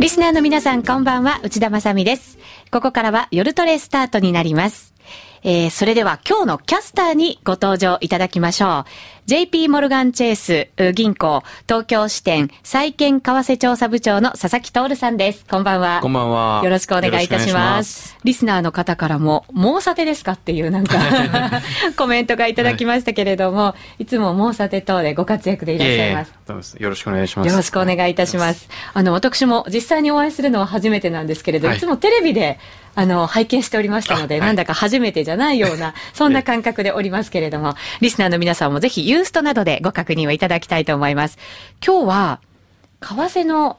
リスナーの皆さんこんばんは、内田まさです。ここからは夜トレスタートになります。えー、それでは今日のキャスターにご登場いただきましょう。JP モルガンチェイス銀行東京支店債券為替調査部長の佐々木徹さんです。こんばんは。こんばんは。よろしくお願いいたします。リスナーの方からも、もうさてですかっていうなんか コメントがいただきましたけれども、はい、いつももうさて等でご活躍でいらっしゃいます。よろしくお願いします。よろしくお願いいたします。あの、私も実際にお会いするのは初めてなんですけれど、はい、いつもテレビであの、拝見しておりましたので、はい、なんだか初めてじゃないような、そんな感覚でおりますけれども、リスナーの皆さんもぜひユーストなどでご確認をいただきたいと思います。今日は、為替の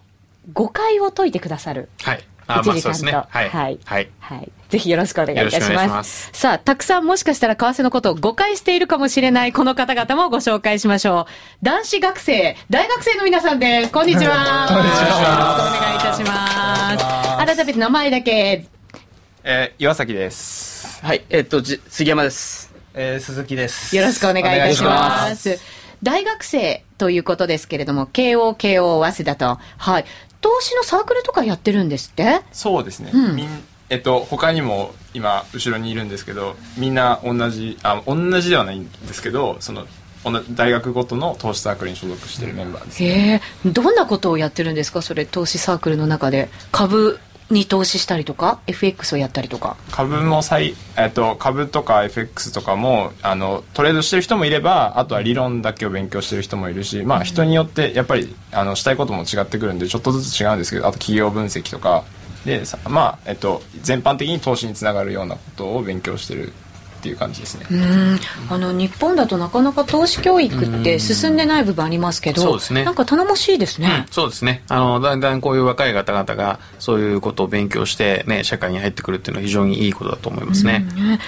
誤解を解いてくださる。はい。あ、まあそうですね。はい。はい。はい。はい。ぜひよろしくお願いいたします。ますさあ、たくさんもしかしたら為替のことを誤解しているかもしれないこの方々もご紹介しましょう。男子学生、大学生の皆さんです。こんにちは。こんにちは。よろしくお願いいたします。改めて名前だけ。えー、岩崎です。はい、えー、っと、じ杉山です。えー、鈴木です。よろしくお願いいたします。大学生ということですけれども、慶応、慶応、早稲田と、はい。投資のサークルとかやってるんですって？そうですね。うん、みんえっと、他にも今、後ろにいるんですけど、みんな同じ、あ、同じではないんですけど、その、大学ごとの投資サークルに所属しているメンバーです、ね、えどんなことをやってるんですか？それ投資サークルの中で株に投資したりとか FX をやったりとか。株も最、えっと、株とか FX とかもあのトレードしてる人もいればあとは理論だけを勉強してる人もいるし、まあ、人によってやっぱりあのしたいことも違ってくるんでちょっとずつ違うんですけどあと企業分析とか。でまあえっと、全般的に投資につながるようなことを勉強してるっていう感じですね。あの日本だとなかなか投資教育って進んでない部分ありますけどそうですね。なんか頼もしいですね、うん、そうですね。あのだんだんこういう若い方々がそういうことを勉強して、ね、社会に入ってくるっていうのは非常にいいことだと思いますね、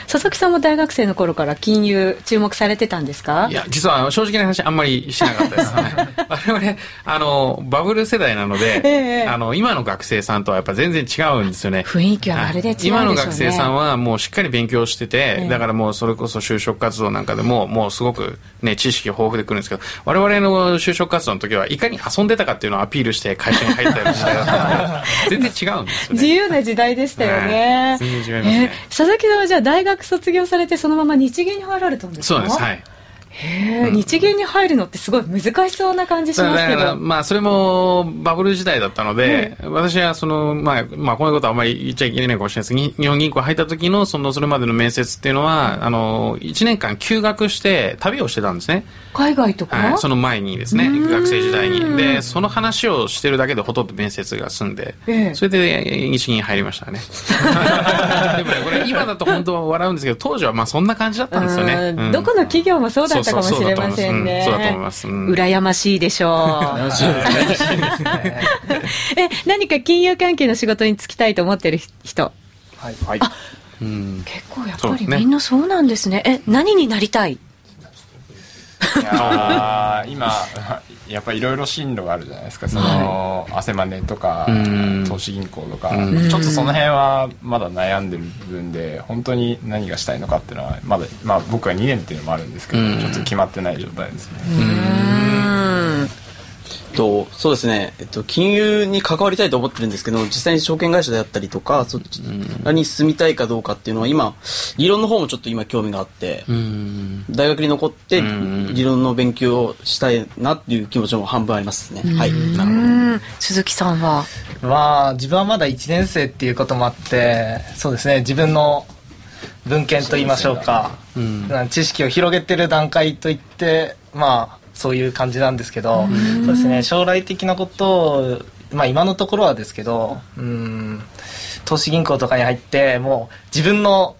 佐々木さんも大学生の頃から金融注目されてたんですか？いや実は正直な話あんまりしなかったです。ね 我々あのバブル世代なので、えー、あの今の学生さんとはやっぱ全然違うんですよね。雰囲気はまるで違うでしょう、ね、今の学生さんはもうしっかり勉強してて、えー、だからもうそれこそ就職活動なんかでももうすごくね知識豊富でくるんですけど我々の就職活動の時はいかに遊んでたかっていうのをアピールして会社に入ったような時代だったので全然違うんですよね。自由な時代でしたよね、全然違いますね、えー、佐々木さんはじゃあ大学卒業されてそのまま日銀に入られたんですか？そうですはいへえ、日銀に入るのってすごい難しそうな感じしますけど。まあ、それもバブル時代だったので、うん、私はその、まあ、まあ、こういうことはあんまり言っちゃいけないかもしれないです日本銀行入った時の、その、それまでの面接っていうのは、あの、1年間休学して旅をしてたんですね。海外とか、はい、その前にですね、学生時代に。で、その話をしてるだけでほとんど面接が済んで、ええ、それで日銀入りましたね。でもね、これ今だと本当は笑うんですけど、当時はまあそんな感じだったんですよね。うん、どこの企業もそうだったかもしれませんんね、そうだと思います、羨ましいでしょう。羨ましいです。ね え何か金融関係の仕事に就きたいと思ってる人？はい、はい、あ、うん、結構やっぱりみんなそうなんですね。え何になりたい？いや今やっぱりいろいろ進路があるじゃないですか。その、はい、汗マネとか投資銀行とか。ちょっとその辺はまだ悩んでる部分で本当に何がしたいのかっていうのはまだ、まあ、僕は2年っていうのもあるんですけどちょっと決まってない状態ですね。とそうですね、えっと、金融に関わりたいと思ってるんですけど実際に証券会社であったりとかそちらに進みたいかどうかっていうのは今理論の方もちょっと今興味があって大学に残って理論の勉強をしたいなっていう気持ちも半分ありますね。はい、なるほど。鈴木さんは？まあ自分はまだ1年生っていうこともあってそうですね。自分の文献といいましょうか、うん、知識を広げてる段階といってまあそういう感じなんですけど、そうですね、将来的なことを、まあ今のところはですけど、うん、投資銀行とかに入って、もう自分の、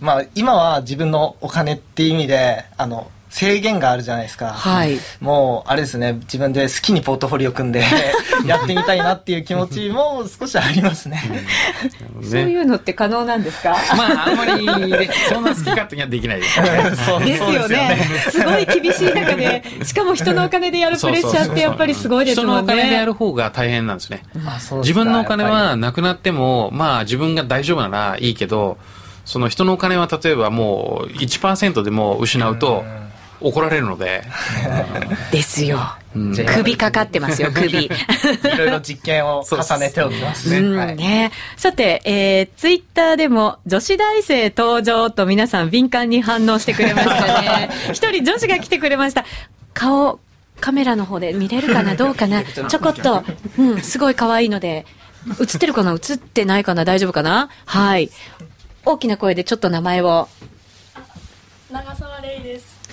まあ今は自分のお金っていう意味で、あの、制限があるじゃないですか、はい、もうあれですね。自分で好きにポートフォリオ組んで やってみたいなっていう気持ちも少しありますね。そういうのって可能なんですか？まああんまり、ね、そんな好き勝手にはできないです。ですよね。すごい厳しい中でしかも人のお金でやるプレッシャーってやっぱりすごいですもんね。人のお金でやる方が大変なんですね。自分のお金はなくなってもまあ自分が大丈夫ならいいけどその人のお金は例えばもう1%でも失うと、怒られるので。ですよ、首かかってますよ首。いろいろ実験を重ねておりますね,、うん、ね。さて、えー、ツイッターでも女子大生登場と皆さん敏感に反応してくれましたね。一人女子が来てくれました。顔カメラの方で見れるかなどうかな？ちょこっと、うん、すごい可愛いので。映ってるかな？映ってないかな？大丈夫かな？はい。大きな声でちょっと名前を。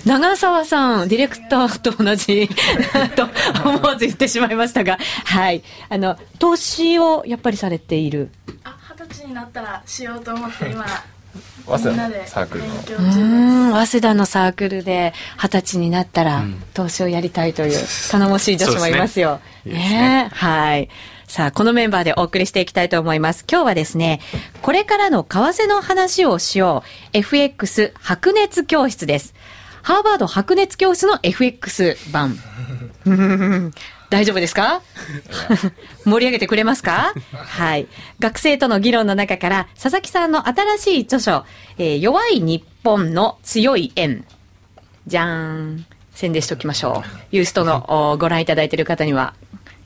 長澤さん、ディレクターと同じ と思わず言ってしまいましたが、はい。あの、投資をやっぱりされている。あ、二十歳になったらしようと思って今、早稲田のサークルの早稲田のサークルで二十歳になったら投資をやりたいという頼もしい女子もいますよ。すね、ねはい。さあ、このメンバーでお送りしていきたいと思います。今日はですね、これからの為替の話をしよう。FX 白熱教室です。ハーバード白熱教室の FX 版。大丈夫ですか？盛り上げてくれますか？はい。学生との議論の中から、佐々木さんの新しい著書、えー、弱い日本の強い円。じゃーん。宣伝しておきましょう。ユーストの ご覧いただいている方には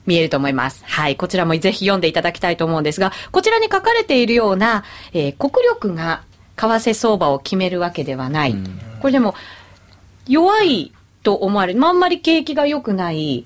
見えると思います。はい。こちらもぜひ読んでいただきたいと思うんですが、こちらに書かれているような、えー、国力が為替相場を決めるわけではない。これでも、弱いと思われる、まんまり景気が良くない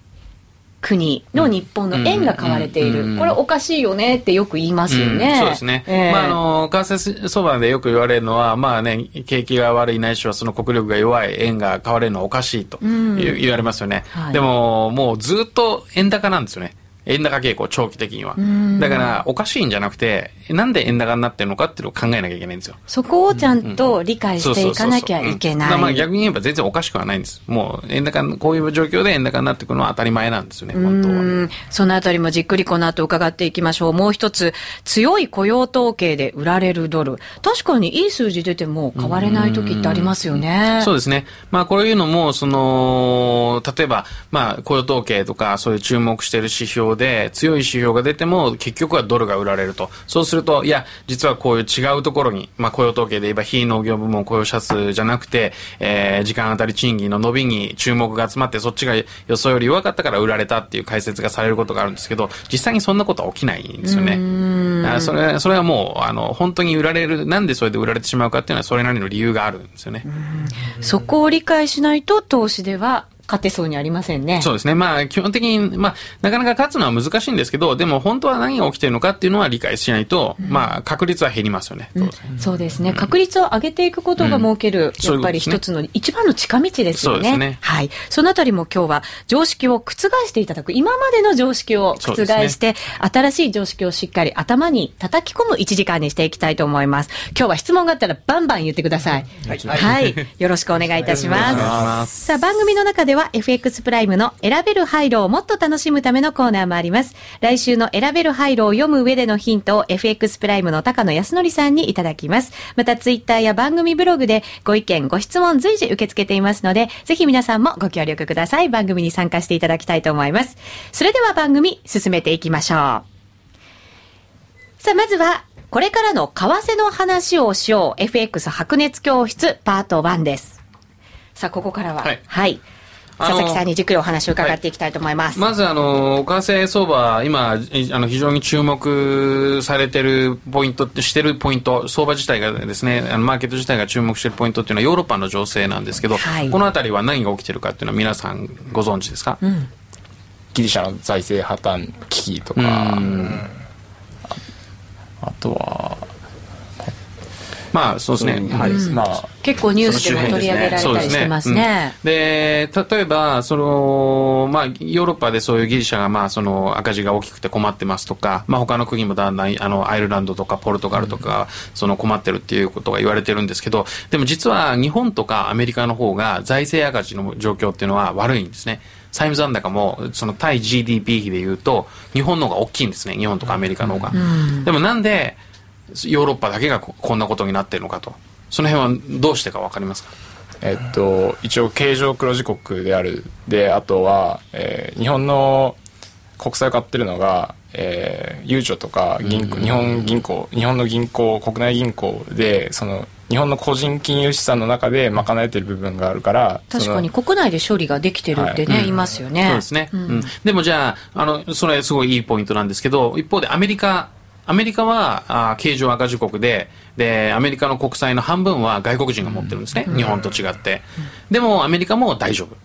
国の日本の円が買われている、これおかしいよねってよく言いますよね。うん、そうですね。えー、まあ、あの、為替相場でよく言われるのは、まあね、景気が悪いないしはその国力が弱い円が買われるのはおかしいと言われますよね。はい、でも、もうずっと円高なんですよね。円高傾向、長期的には。だから、おかしいんじゃなくて、なんで円高になってるのかっていうのを考えなきゃいけないんですよ。そこをちゃんと理解していかなきゃいけない。まあ逆に言えば全然おかしくはないんです。もう、円高、こういう状況で円高になってくるのは当たり前なんですよね、本当は。そのあたりもじっくりこの後伺っていきましょう。もう一つ、強い雇用統計で売られるドル。確かにいい数字出ても買われない時ってありますよね。そうですね。まあこういうのも、その、例えば、まあ雇用統計とか、そういう注目している指標で、強い指標が出ても結局はドルが売られると。そうすると、いや、実はこういう違うところに、まあ雇用統計で言えば非農業部門雇用者数じゃなくて、えー、時間当たり賃金の伸びに注目が集まってそっちが予想より弱かったから売られたっていう解説がされることがあるんですけど、実際にそんなことは起きないんですよね。それそれはもう、あの、本当に売られる、なんでそれで売られてしまうかっていうのはそれなりの理由があるんですよね。そこを理解しないと投資では勝てそうにありませんね。そうですね。まあ、基本的に、まあ、なかなか勝つのは難しいんですけど、でも本当は何が起きているのかっていうのは理解しないと、うん、まあ、確率は減りますよね。うん、そうですね。確率を上げていくことが設ける、やっぱり一つの、一番の近道ですよね。そうですね。はい。そのあたりも今日は常識を覆していただく、今までの常識を覆して、ね、新しい常識をしっかり頭に叩き込む1時間にしていきたいと思います。今日は質問があったらバンバン言ってください。はい。はい、よろしくお願いいたします。さあ、番組の中では FX プライムの選べる廃炉をもっと楽しむためのコーナーもあります。来週の選べる廃炉を読む上でのヒントを FX プライムの高野康則さんにいただきます。またツイッターや番組ブログでご意見、ご質問随時受け付けていますので、ぜひ皆さんもご協力ください。番組に参加していただきたいと思います。それでは番組進めていきましょう。さあ、まずは、これからの為替の話をしよう。FX 白熱教室パート1です。さあ、ここからは、はい、はい佐々木さんにじっくりお話を伺っていきたいと思います。はい、まず、あの、為替相場、今、あの、非常に注目されてるポイントって、してるポイント、相場自体がですね、あの、マーケット自体が注目しているポイントっていうのはヨーロッパの情勢なんですけど、はい、この辺りは何が起きてるかっていうのは皆さんご存知ですか、うん、ギリシャの財政破綻危機とか、ああとは、まあそうですね、はい、まあ結構ニュースでも取り上げられたりしてますね。で、例えばそのまあヨーロッパでそういうギリシャがまあその赤字が大きくて困ってますとか、まあ他の国もだんだんあのアイルランドとかポルトガルとか、その困ってるっていうことが言われてるんですけど、でも実は日本とかアメリカの方が財政赤字の状況っていうのは悪いんですね。債務残高もその対 GDP 比でいうと日本の方が大きいんですね。日本とかアメリカの方が、うん、でもなんでヨーロッパだけがこんなことになってるのかと。その辺はどうしてか分かりますか？えっと、一応経常黒字国である。であとは、えー、日本の国債を買ってるのが、えー、ゆうちょとか銀行、日本銀行日本の銀行国内銀行でその日本の個人金融資産の中で賄えてる部分があるから確かに国内で処理ができてるってね、はい、言いますよね。そうですね。うん、でもじゃあ、あの、それすごいいいポイントなんですけど、一方でアメリカ、アメリカはあ経常赤字国で、で、アメリカの国債の半分は外国人が持ってるんですね。日本と違って。でもアメリカも大丈夫。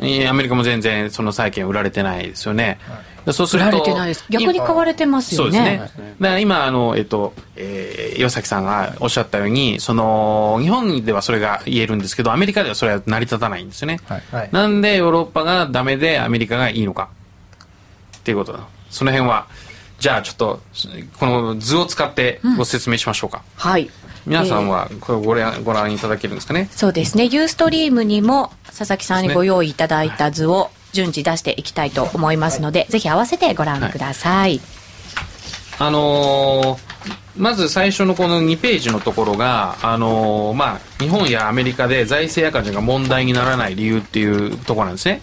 アメリカも全然その債券売られてないですよね。はい、そうすると逆に買われてますよね。そうですね。だから今あのえっと、えー、岩崎さんがおっしゃったように、その日本ではそれが言えるんですけど、アメリカではそれは成り立たないんですよね。はい、なんでヨーロッパがダメでアメリカがいいのかっていうことだ。その辺はじゃあちょっとこの図を使ってご説明しましょうか。うん、はい。皆さんはこれご覧ご覧いただけるんですかね？そうですね。ユーストリームにも佐々木さんにご用意いただいた図を順次出していきたいと思いますので、はい、ぜひ合わせてご覧ください。はい、あのー、まず最初のこの2ページのところが、あのー、まあ、日本やアメリカで財政赤字が問題にならない理由っていうところなんですね。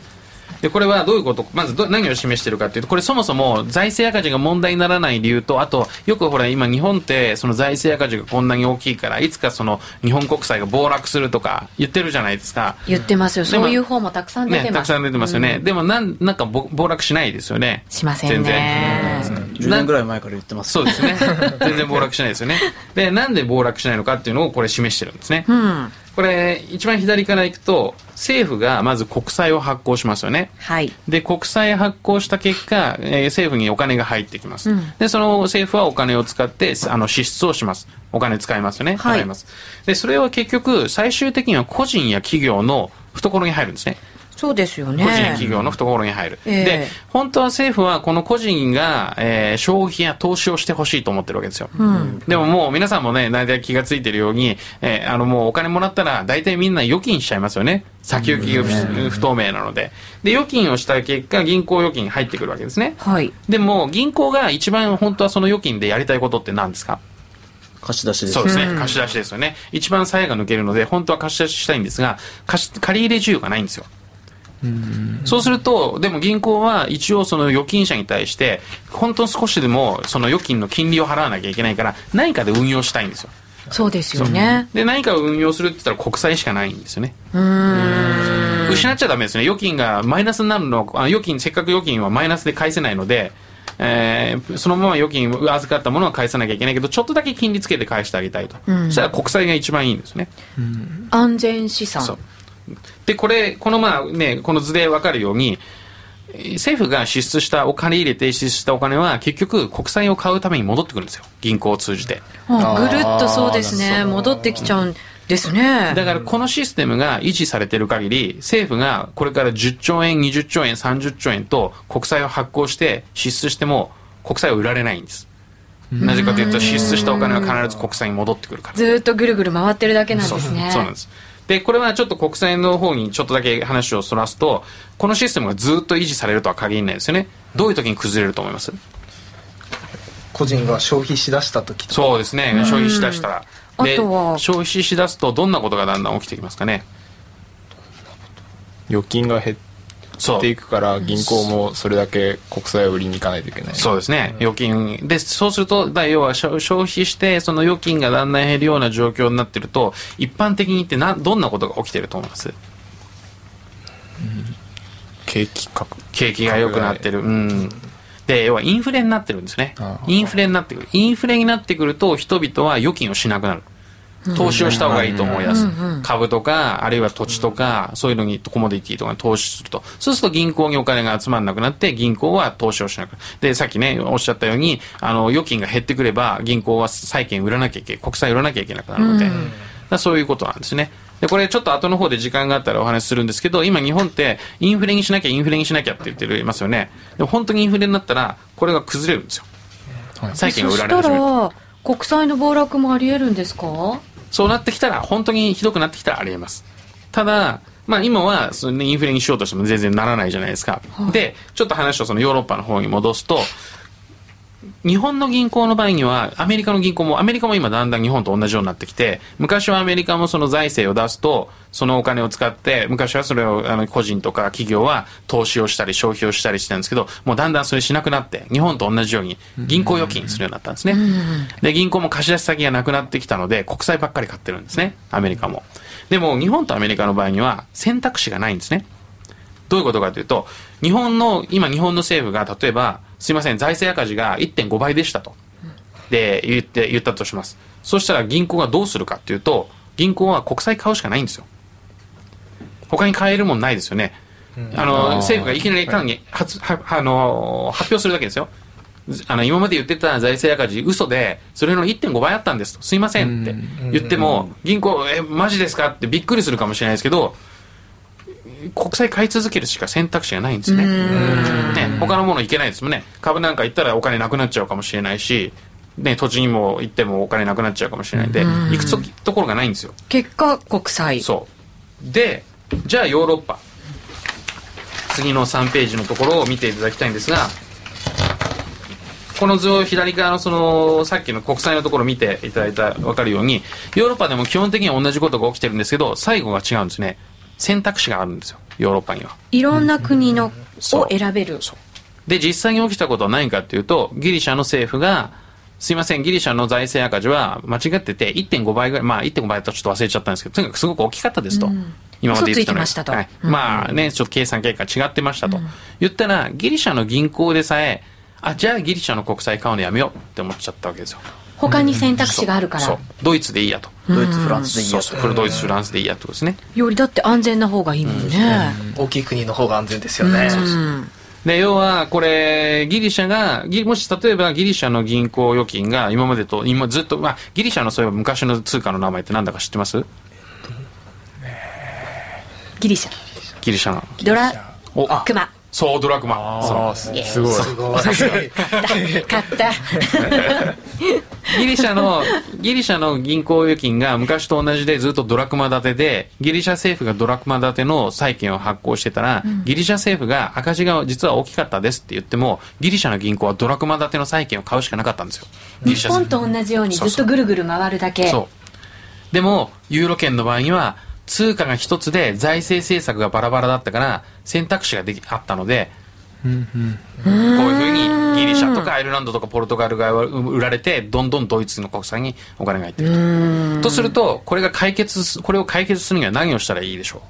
でこれはどういうことまず何を示しているかというとこれそもそも財政赤字が問題にならない理由とあとよくほら今日本ってその財政赤字がこんなに大きいからいつかその日本国債が暴落するとか言ってるじゃないですか。言ってますよ。そういう方もたくさん出てます、ね、たくさん出てますよね、うん、でもなんなんか暴落しないですよね。しませんね。全然。10年ぐらい前から言ってます、そうですね。全然暴落しないですよね。でなんで暴落しないのかっていうのをこれ示してるんですね、うんこれ一番左からいくと政府がまず国債を発行しますよね。はい。で国債発行した結果、えー、政府にお金が入ってきます。うん、でその政府はお金を使ってあの支出をします。お金使いますよね。払います。はい、でそれは結局最終的には個人や企業の懐に入るんですね。そうですよね。個人企業の懐に入る。えー、で、本当は政府はこの個人が、えー、消費や投資をしてほしいと思ってるわけですよ。うん、でももう皆さんもね、大体気がついてるように、えー、あのもうお金もらったら大体みんな預金しちゃいますよね。先行きが不透明なので。で、預金をした結果、銀行預金入ってくるわけですね。はい。でも、銀行が一番本当はその預金でやりたいことって何ですか？貸し出しですそうですね、貸し出しですよね。一番鞘が抜けるので、本当は貸し出ししたいんですが、貸し借り入れ需要がないんですよ。そうすると、でも銀行は一応その預金者に対して、本当少しでもその預金の金利を払わなきゃいけないから、何かで運用したいんですよ。そうですよね。で、何かを運用するって言ったら国債しかないんですよね。失っちゃダメですね。預金がマイナスになるの、あ預金、せっかく預金はマイナスで返せないので、えー、そのまま預金預かったものは返さなきゃいけないけどちょっとだけ金利つけて返してあげたいと、うん、そしたら国債が一番いいんですね、うん、安全資産で、これ、このまあね、この図でわかるように、政府が支出したお金入れて支出したお金は結局国債を買うために戻ってくるんですよ。銀行を通じて。ぐるっとそうですね。戻ってきちゃうんですね。だからこのシステムが維持されている限り政府がこれから10兆円20兆円30兆円と国債を発行して支出しても国債を売られないんです。なぜかというと支出したお金は必ず国債に戻ってくるから。ずっとぐるぐる回ってるだけなんですね。そうなんですで、これはちょっと国債の方にちょっとだけ話をそらすと、このシステムがずっと維持されるとは限らないですよね。どういう時に崩れると思います？個人が消費しだした時そうですね、消費しだしたら。で、消費しだすとどんなことがだんだん起きてきますかね？預金が減っっていくから銀行もそれだけ国債を売りに行かないといけない。そうですね。預金。でそうするとだ要は消費してその預金がだんだん減るような状況になってると一般的に言ってなどんなことが起きてると思います、うん、景気格景気が良くなってる。うん。で要はインフレになってるんですね。インフレになってくる。インフレになってくると人々は預金をしなくなる投資をした方がいいと思います。株とか、あるいは土地とか、そういうのにコモディティとかに投資すると。そうすると銀行にお金が集まらなくなって、銀行は投資をしなくなる。で、さっきね、おっしゃったように、あの、預金が減ってくれば、銀行は債券売らなきゃいけない、国債売らなきゃいけなくなるので、だそういうことなんですね。で、これちょっと後の方で時間があったらお話しするんですけど、今日本ってインフレにしなきゃインフレにしなきゃって言ってるますよね。でも本当にインフレになったら、これが崩れるんですよ。債券が売られ始める。国債の暴落もあり得るんですか？そうなってきたら、本当にひどくなってきたらありえます。ただ、まあ今はその、インフレにしようとしても全然ならないじゃないですか。はい、で、ちょっと話をそのヨーロッパの方に戻すと、日本の銀行の場合には、アメリカの銀行も、アメリカも今だんだん日本と同じようになってきて、昔はアメリカもその財政を出すと、そのお金を使って、昔はそれをあの個人とか企業は投資をしたり消費をしたりしてたんですけど、もうだんだんそれしなくなって、日本と同じように銀行預金するようになったんですね。で、銀行も貸し出し先がなくなってきたので、国債ばっかり買ってるんですね、アメリカも。でも、日本とアメリカの場合には選択肢がないんですね。どういうことかというと、日本の、今日本の政府が例えば、すいません、財政赤字が1.5倍でしたと。で、言って、言ったとします。そしたら銀行がどうするかっていうと、銀行は国債買うしかないんですよ。他に買えるもんないですよね。あの、政府がいきなり単に発、は、あの、発表するだけですよ。あの、今まで言ってた財政赤字、嘘で、それの1.5倍あったんですと。すいませんって言っても、銀行、え、マジですかってびっくりするかもしれないですけど、国債買い続けるしか選択肢がないんですね。ね他のものいけないですもんね。株なんか行ったらお金なくなっちゃうかもしれないし、ね、土地にも行ってもお金なくなっちゃうかもしれないんで、行くところがないんですよ。結果、国債。そう。で、じゃあヨーロッパ。次の3ページのところを見ていただきたいんですが、この図を左側のその、さっきの国債のところを見ていただいたら分かるように、ヨーロッパでも基本的には同じことが起きてるんですけど、最後が違うんですね。選択肢があるんですよヨーロッパには。いろんな国の、を選べる。で実際に起きたことは何かっていうとギリシャの政府がすいませんギリシャの財政赤字は間違ってて1.5倍ぐらいまあ1.5倍とちょっと忘れちゃったんですけどとにかくすごく大きかったですと、うん、今まで言ってたのに、はいうん、まあねちょっと計算結果違ってましたと、うん、言ったらギリシャの銀行でさえあじゃあギリシャの国債買うのやめようって思っちゃったわけですよ他に選択肢があるから、ドイツでいいやと。ドイツフランスでいいやと。そうドイツフランスでいいやってことですね。よりだって安全な方がいいもんね、大きい国の方が安全ですよね、で要はこれギリシャがもし例えばギリシャの銀行預金が今までと今ずっと、まあ、ギリシャのそういえば昔の通貨の名前って何だか知ってます？ギリシャ。ギリシャの。ドラクマそうドラクマ。そう。すごい。すごい。勝ったった。ギリシャのギリシャの銀行預金が昔と同じでずっとドラクマ建てでギリシャ政府がドラクマ建ての債券を発行してたら、うん、ギリシャ政府が赤字が実は大きかったですって言ってもギリシャの銀行はドラクマ建ての債券を買うしかなかったんですよ。日本と同じようにずっとぐるぐる回るだけ。そう。でもユーロ圏の場合には通貨が一つで財政政策がバラバラだったから選択肢ができあったので、うんうん、こういうふうにギリシャとかアイルランドとかポルトガルが売られてどんどんドイツの国債にお金が入ってると。とするとこれが解決これを解決するには何をしたらいいでしょう？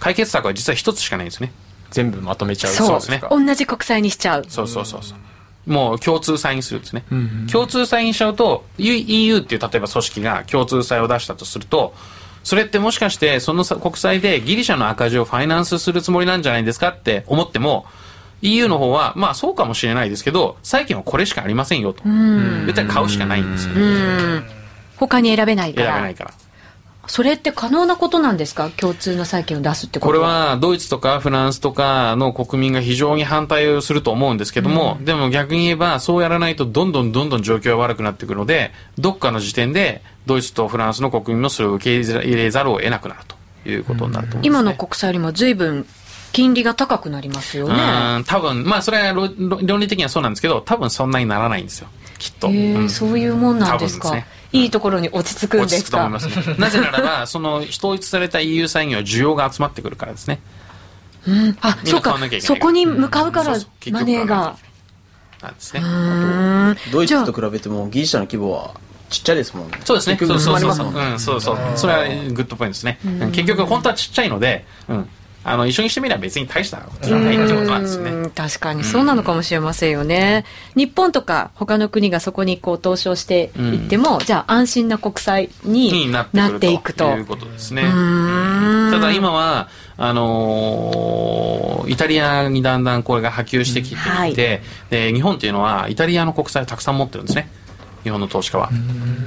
解決策は実は一つしかないんですね。全部まとめちゃう。そうですね。同じ国債にしちゃう。そうそうそうそう。もう共通債にするんですね、うんうん、共通債にしちゃうと EU っていう例えば組織が共通債を出したとするとそれってもしかしてその国債でギリシャの赤字をファイナンスするつもりなんじゃないですかって思っても EU の方はまあそうかもしれないですけど債券はこれしかありませんよと。言ったら買うしかないんですよ他に選べないから。選べないからそれって可能なことなんですか？共通の債券を出すってことこれはドイツとかフランスとかの国民が非常に反対をすると思うんですけども、うん、でも逆に言えばそうやらないとどんどんどんどん状況が悪くなってくるのでどっかの時点でドイツとフランスの国民もそれを受け入れざるを得なくなるということになると思います、ね、今の国債よりも随分金利が高くなりますよね。多分、まあそれは論理的にはそうなんですけど、多分そんなにならないんですよ。きっと。うん、そういうもんなんですか？ね、いいところに落ち着くんですか？落ち着くと思います、ね、なぜならば、その統一された EU 産業は需要が集まってくるからですね。うん、あ、そうか。そこに向かうから、マネーが？なんですね。ドイツと比べてもギリシャの規模はちっちゃいですもんね。そうですね。そうそうそうそう。うん、そうそう。それはグッドポイントですね。結局本当はちっちゃいので、うん。あの一緒にしてみれば別に大したことじゃないってことなんですね。確かにそうなのかもしれませんよね。日本とか他の国がそこにこう投資をしていっても、じゃあ安心な国債になっていくと。いうことですね。ただ今はあのー、イタリアにだんだんこれが波及してきていて、はい、で日本っていうのはイタリアの国債をたくさん持ってるんですね。日本の投資家は。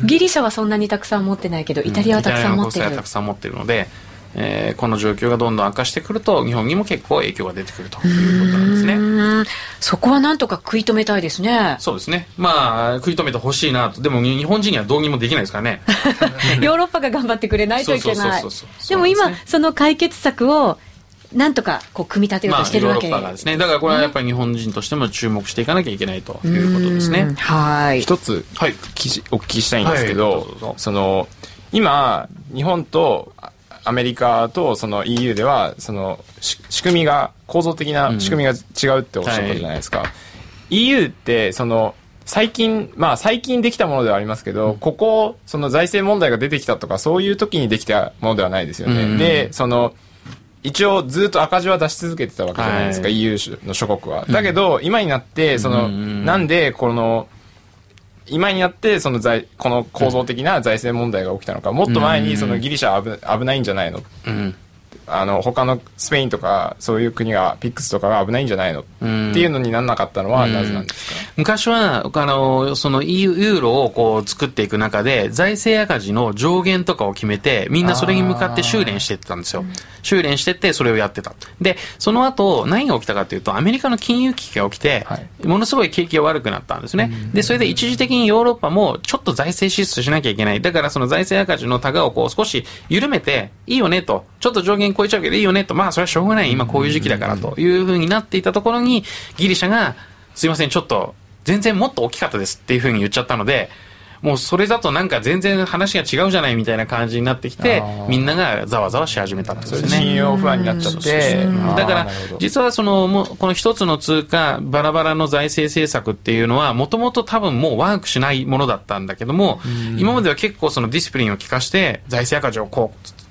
ギリシャはそんなにたくさん持ってないけど、イタリアはたくさん持ってる。イタリアの国債はたくさん持ってるので。えー、この状況がどんどん悪化してくると日本にも結構影響が出てくるということなんですね。そこはなんとか食い止めたいですね。そうですね。まあ食い止めてほしいなと。でも日本人にはどうにもできないですからね。ヨーロッパが頑張ってくれないといけない。でも今その解決策をなんとかこう組み立てようとしてるわけ。まあ、ヨーロッパがですね。だからこれはやっぱり日本人としても注目していかなきゃいけないということですね。はい。一つ、はい、お聞きしたいんですけど、はい、その今日本とアメリカとその EU ではその仕組みが構造的な仕組みが違うっておっしゃったじゃないですか、うんはい、EU ってその最近、まあ最近できたものではありますけど、ここ、その財政問題が出てきたとか、そういう時にできたものではないですよね。で、その、一応ずっと赤字は出し続けてたわけじゃないですか、はい、EU の諸国は。だけど、今になって、その、なんでこの、今になってその財この構造的な財政問題が起きたのかもっと前にそのギリシャは危ないんじゃないの、うん、あの他のスペインとかそういう国がピックスとかが危ないんじゃないの？っていうのにならなかったのはなぜなんですか、昔はあのそのユーロをこう作っていく中で財政赤字の上限とかを決めてみんなそれに向かって修練していってたんですよ。修練してってそれをやってた。でその後何が起きたかというとアメリカの金融危機が起きて、はい、ものすごい景気が悪くなったんですね。でそれで一時的にヨーロッパもちょっと財政支出しなきゃいけない。だからその財政赤字のタガをこう少し緩めていいよねとちょっと上限超えちゃうけどいいよねと、まあそれはしょうがない、今こういう時期だからというふうになっていたところに、ギリシャが、すいません、ちょっと、全然もっと大きかったですっていうふうに言っちゃったので、もうそれだとなんか全然話が違うじゃないみたいな感じになってきて、みんながざわざわし始めたんですよね。信用不安になっちゃって。だから、実はその、もこの一つの通貨、バラバラの財政政策っていうのは、もともと多分もうワークしないものだったんだけども、今までは結構そのディスプリンを効かして、財政赤字をこう、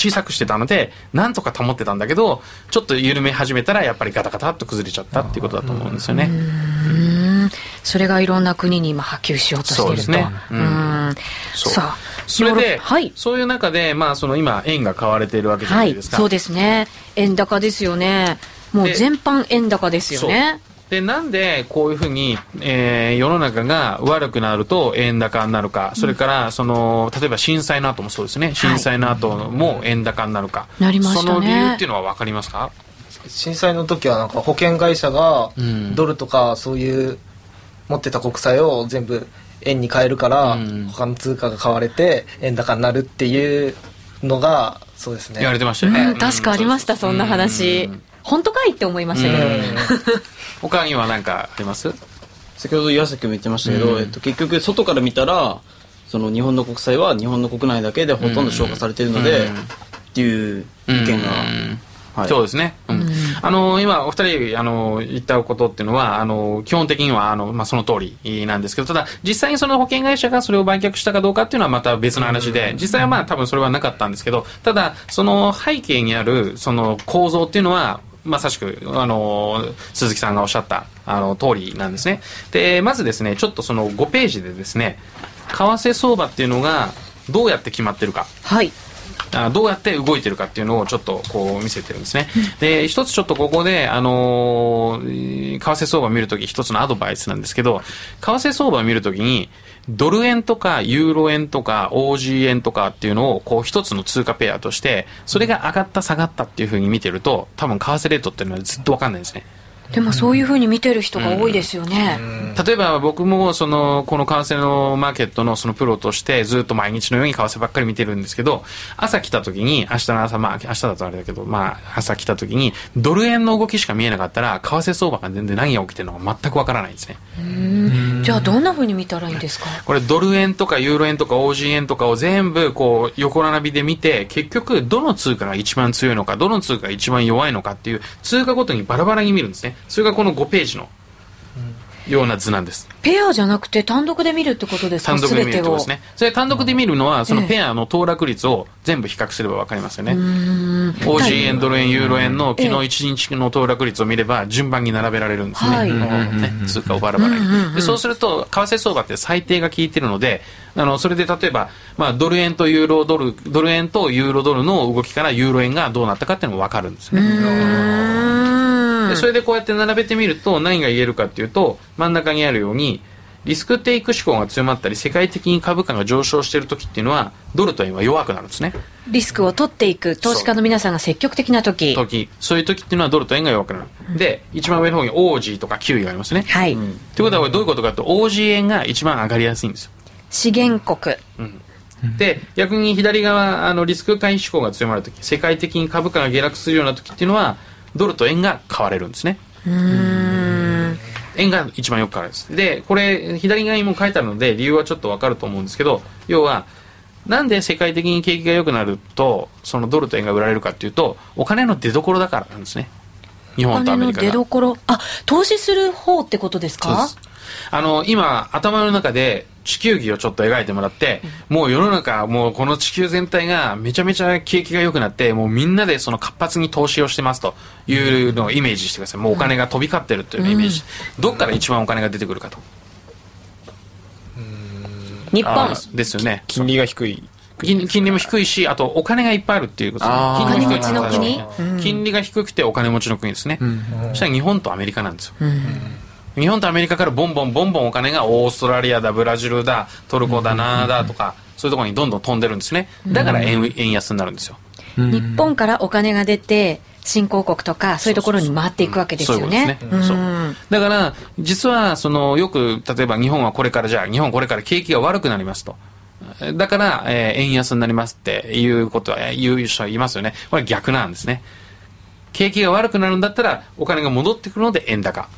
小さくしてたのでなんとか保ってたんだけどちょっと緩め始めたらやっぱりガタガタっと崩れちゃったっていうことだと思うんですよね。それがいろんな国に今波及しようとしていると。そうですね。うん。さあ。それで、はい、そういう中で、まあ、その今、円が買われているわけじゃないですか。はい、そうですね。円高ですよね。もう全般円高ですよね。で、なんでこういうふうに、えー、世の中が悪くなると円高になるか、それから、その、例えば震災の後もそうですね、震災の後も円高になるか。なりましたね。その理由っていうのは分かりますか？震災の時はなんか保険会社がドルとかそういう持ってた国債を全部円に変えるから、他の通貨が買われて円高になるっていうのがそうですね。言われてましたよね、うん、確かありましたそんな話、本当かいって思いましたけど、他には何かあります？先ほど岩崎も言ってましたけど、えっと、結局外から見たらその日本の国債は日本の国内だけでほとんど消化されているので、っていう意見がはい、そうですね、うん、あの今お二人あの言ったことっていうのはあの基本的にはあの、まあ、その通りなんですけどただ実際にその保険会社がそれを売却したかどうかっていうのはまた別の話で実際はまあ多分それはなかったんですけどただその背景にあるその構造っていうのはまさしく、あの、鈴木さんがおっしゃった、あの、通りなんですね。で、まずですね、ちょっとその5ページでですね、為替相場っていうのがどうやって決まってるか。はい。あどうやって動いてるかっていうのをちょっとこう見せてるんですね。で、一つちょっとここで、あのー、為替相場を見るとき一つのアドバイスなんですけど、為替相場を見るときに、ドル円とかユーロ円とか OG 円とかっていうのをこう一つの通貨ペアとして、それが上がった下がったっていうふうに見てると、多分為替レートっていうのはずっとわかんないですね。でもそういうふうに見てる人が多いですよね、例えば僕もそのこの為替のマーケットのそのプロとしてずっと毎日のように為替ばっかり見てるんですけど朝来た時に明日の朝まあ明日だとあれだけどまあ朝来た時にドル円の動きしか見えなかったら為替相場が全然何が起きてるのか全くわからないんですね。じゃあどんなふうに見たらいいんですか？これドル円とかユーロ円とか OG 円とかを全部こう横並びで見て結局どの通貨が一番強いのかどの通貨が一番弱いのかっていう通貨ごとにバラバラに見るんですねそれがこの5ページのような図なんです。ペアじゃなくて単独で見るってことですか？単独で見るってことですね。それ単独で見るのは、そのペアの騰落率を全部比較すればわかりますよね。OG 円、ドル円、ユーロ円の昨日1日の騰落率を見れば順番に並べられるんですね。はい、ね通貨をバラバラに。でそうすると、為替相場って最低が効いてるので、あの、それで例えば、まあ、ドル円とユーロドル、ドル円とユーロドルの動きからユーロ円がどうなったかっていうのもわかるんですね。でそれでこうやって並べてみると何が言えるかっていうと真ん中にあるようにリスクテイク志向が強まったり世界的に株価が上昇している時っていうのはドルと円は弱くなるんですね。リスクを取っていく投資家の皆さんが積極的な時。時。そういう時っていうのはドルと円が弱くなる、うん、で一番上の方にオージーとかキウイがありますね。はい、うん、ということはこれどういうことかというとオージー円が一番上がりやすいんですよ。資源国、うん。で逆に左側あのリスク回避志向が強まるとき世界的に株価が下落するような時っていうのはドルと円が買われるんですね。円が一番よく買われるんです。でこれ左側にも書いてあるので理由はちょっとわかると思うんですけど要はなんで世界的に景気が良くなるとそのドルと円が売られるかっていうとお金の出所だからなんですね。日本とアメリカが。出所あ投資する方ってことですか？あの今頭の中で地球儀をちょっと描いてもらって、うん、もう世の中もうこの地球全体がめちゃめちゃ景気が良くなってもうみんなでその活発に投資をしてますというのをイメージしてください。もうお金が飛び交ってるというイメージ、うん、どっから一番お金が出てくるかと。日本。ですよね。金利が低い。金金利も低いしあとお金がいっぱいあるっていうこと金利持ちの国、金利が低くてお金持ちの国ですね、うん、そしたら日本とアメリカなんですよ、うん日本とアメリカからボンボンボンボンお金がオーストラリアだブラジルだトルコだなだとかそういうところにどんどん飛んでるんですねだから円円安になるんですよ日本からお金が出て新興国とかそういうところに回っていくわけですよね。だから実はそのよく例えば日本はこれからじゃあ日本これから景気が悪くなりますと。だから、えー、円安になりますっていうことは言う人はいますよね。これ逆なんですね。景気が悪くなるんだったらお金が戻ってくるので円高。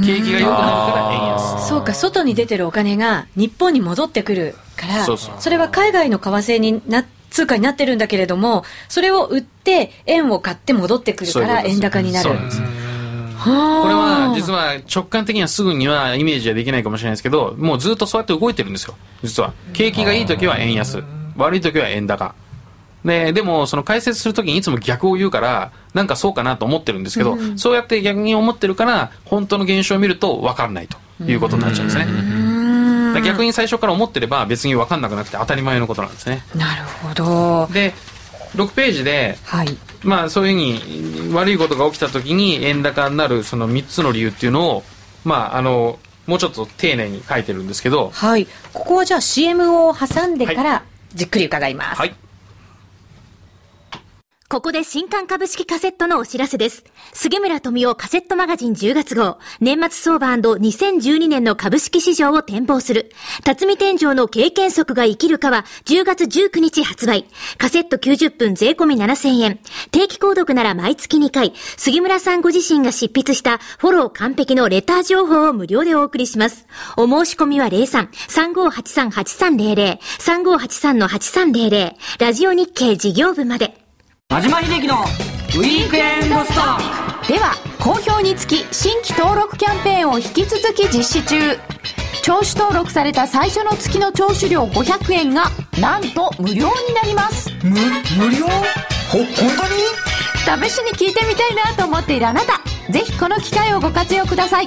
景気が良くなるから円安。そうか外に出てるお金が日本に戻ってくるからそれは海外の為替にな通貨になってるんだけれどもそれを売って円を買って戻ってくるから円高になる。これは実は直感的にはすぐにはイメージはできないかもしれないですけどもうずっとそうやって動いてるんですよ。実は。景気がいい時は円安。悪い時は円高ででもその解説するときにいつも逆を言うからなんかそうかなと思ってるんですけど、うん、そうやって逆に思ってるから本当の現象を見ると分からないということになっちゃうんですね。逆に最初から思ってれば別に分かんなくなくて当たり前のことなんですね。なるほど。で6ページで、はい、まあそういうふうに悪いことが起きた時に円高になるその3つの理由っていうのをまああのもうちょっと丁寧に書いてるんですけど。はい。ここはじゃあ CM を挟んでからじっくり伺います。はいここで新刊株式カセットのお知らせです。杉村富夫カセットマガジン10月号、年末相場 &2012 年の株式市場を展望する、辰巳天井の経験則が生きるかは10月19日発売。カセット90分税込み7000円。定期購読なら毎月2回、杉村さんご自身が執筆したフォロー完璧のレター情報を無料でお送りします。お申し込みは03-3583-8300、3583-8300、ラジオ日経事業部まで。和島秀樹のウィークエンドストックでは好評につき新規登録キャンペーンを引き続き実施中。聴取登録された最初の月の聴取料500円がなんと無料になります。無無料？ほ本当に？試しに聞いてみたいなと思っているあなたぜひこの機会をご活用ください。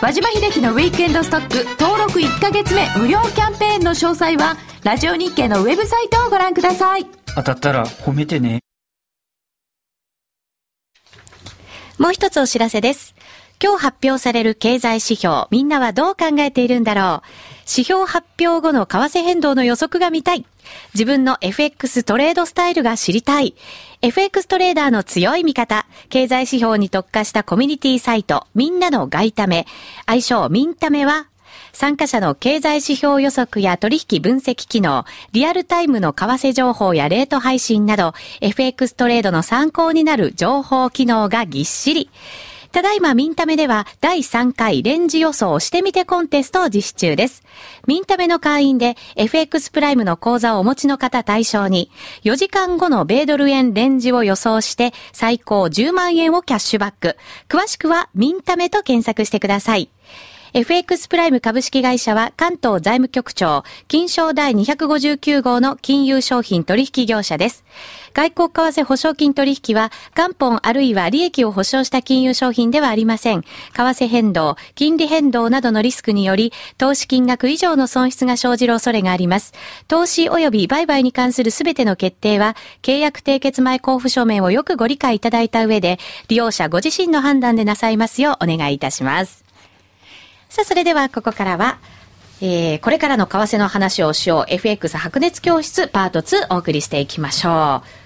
和島秀樹のウィークエンドストック登録1ヶ月目無料キャンペーンの詳細はラジオ日経のウェブサイトをご覧ください。当たったら褒めてねもう一つお知らせです。今日発表される経済指標、みんなはどう考えているんだろう。指標発表後の為替変動の予測が見たい。自分の FX トレードスタイルが知りたい。FX トレーダーの強い味方。経済指標に特化したコミュニティサイト、みんなの外為。愛称みんためは参加者の経済指標予測や取引分析機能、リアルタイムの為替情報やレート配信など、FX トレードの参考になる情報機能がぎっしり。ただいまミンタメでは第3回レンジ予想してみてコンテストを実施中です。ミンタメの会員で FX プライムの講座をお持ちの方対象に4時間後の米ドル円レンジを予想して最高10万円をキャッシュバック。詳しくはミンタメと検索してください。FX プライム株式会社は関東財務局長、金賞第259号の金融商品取引業者です。外国為替保証金取引は、元本あるいは利益を保証した金融商品ではありません。為替変動、金利変動などのリスクにより、投資金額以上の損失が生じる恐れがあります。投資及び売買に関するすべての決定は、契約締結前交付書面をよくご理解いただいた上で、利用者ご自身の判断でなさいますようお願いいたします。さあ、それではここからは、えー、これからの為替の話をしよう FX 白熱教室パート2お送りしていきましょう。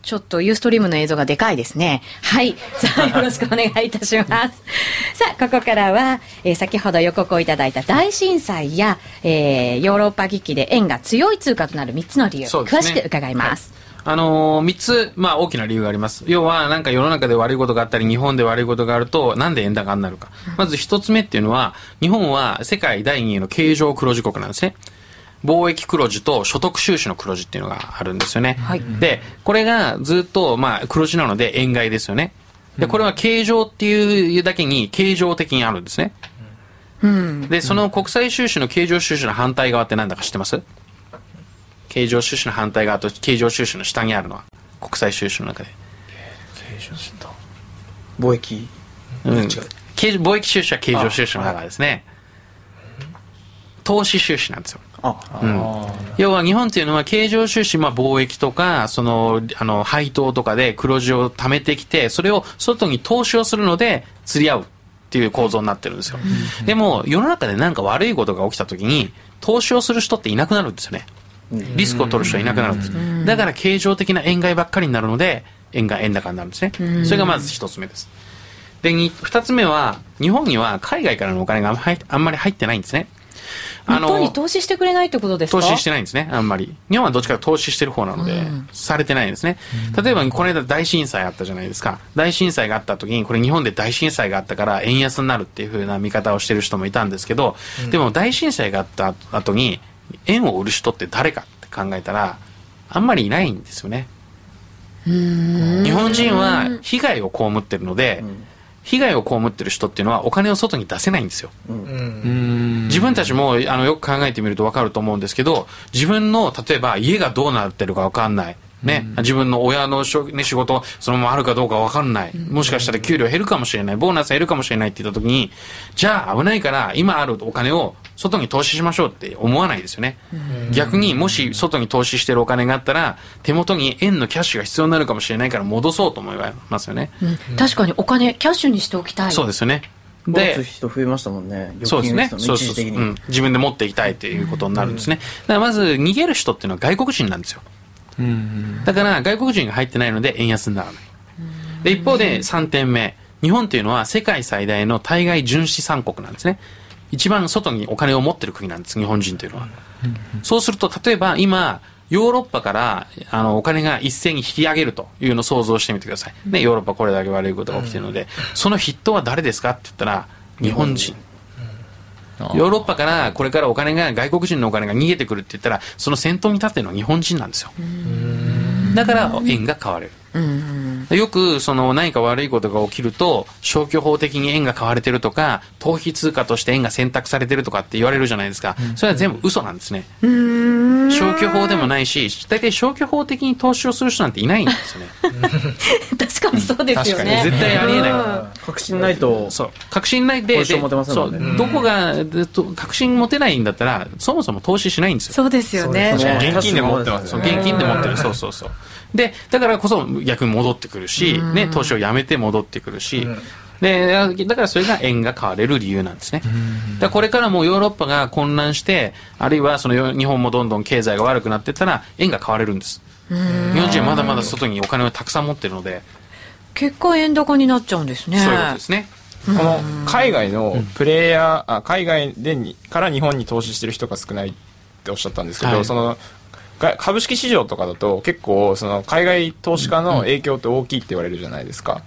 ちょっとユーストリームの映像がでかいですね。はい。さあ、よろしくお願いいたします。さあ、ここからは、えー先ほど予告をいただいた大震災や、えーヨーロッパ危機で円が強い通貨となる3つの理由、ね詳しく伺います。あのー、3つ、まあ、大きな理由があります。要は、なんか世の中で悪いことがあったり、日本で悪いことがあると、なんで円高になるか。まず1つ目っていうのは、日本は世界第2位の経常黒字国なんですね。貿易黒字と所得収支の黒字っていうのがあるんですよね。はいで、これがずっと、まあ、黒字なので円買いですよね。で、これは経常っていうだけに、経常的にあるんですね。うん。で、その国際収支の経常収支の反対側って何だか知ってます？経常収支の反対側と経常収支の下にあるのは国際収支の中で。貿易？うん、経貿易収支は経常収支の中ですね。投資収支なんですよ。あ。要は日本っていうのは経常収支、まあ、貿易とかそのあの配当とかで黒字を貯めてきてそれを外に投資をするので釣り合うっていう構造になってるんですよ、でも世の中で何か悪いことが起きた時に投資をする人っていなくなるんですよねリスクを取る人はいなくなるんですだから経常的な円買いばっかりになるので円が円高になるんですね。それがまず一つ目です。でに二つ目は日本には海外からのお金があんまり入ってないんですね。日本に投資してくれないってことですか？投資してないんですね、あんまり。日本はどっちか投資してる方なので、されてないんですね。例えば、この間大震災あったじゃないですか。大震災があった時に、これ日本で大震災があったから円安になるっていう風な見方をしてる人もいたんですけど、でも大震災があった後に、円を売る人って誰かって考えたら、あんまりいないんですよね。日本人は被害を被ってるので、被害を被ってる人っていうのはお金を外に出せないんですよ。自分たちもあのよく考えてみると分かると思うんですけど自分の例えば家がどうなってるか分かんない。ね、自分の親のしょ、ね、仕事そのままあるかどうか分かんない、もしかしたら給料減るかもしれない。ボーナス減るかもしれないって言った時にじゃあ危ないから今あるお金を外に投資しましょうって思わないですよね、逆にもし外に投資してるお金があったら手元に円のキャッシュが必要になるかもしれないから戻そうと思いますよね、うん。確かにお金キャッシュにしておきたい。そうですよね。持でつ人増えましたもんね。そうですね。そうそうそう、うん。自分で持っていきたいということになるんですね。だからまず逃げる人っていうのは外国人なんですよ。だから外国人が入ってないので円安にならない。で、一方で3点目。日本っていうのは世界最大の対外純資産国なんですね。一番外にお金を持ってる国なんです、日本人というのは。そうすると、例えば今、ヨーロッパからあのお金が一斉に引き上げるというのを想像してみてください。ね、ヨーロッパこれだけ悪いことが起きてるので、その筆頭は誰ですかって言ったら、日本人。ヨーロッパからこれからお金が外国人のお金が逃げてくるって言ったらその先頭に立ってるのは日本人なんですよ。だから円が買われるよくその何か悪いことが起きると消去法的に円が買われてるとか逃避通貨として円が選択されてるとかって言われるじゃないですか。それは全部嘘なんですね。消去法でもないし大体消去法的に投資をする人なんていないんですよね。確かにそうですよね。絶対ありえない。うん。確信ないとそう。確信ないでポジション持てませんそう。どこがでと確信持てないんだったらそもそも投資しないんですよ。そうですよね。現金で持ってます現金で持ってる、そうそうそう。で、だからこそ逆に戻ってくるし、ね、投資をやめて戻ってくるし、で、だからそれが円が買われる理由なんですね。だからこれからもうヨーロッパが混乱して、あるいはそのよ日本もどんどん経済が悪くなっていったら、円が買われるんです。日本人はまだまだ外にお金をたくさん持ってるので、結果円高になっちゃうんですね。そういうことですね。この海外のプレイヤー、あ海外でにから日本に投資してる人が少ないっておっしゃったんですけど、はい。そのが株式市場とかだと結構その海外投資家の影響って大きいって言われるじゃないですか。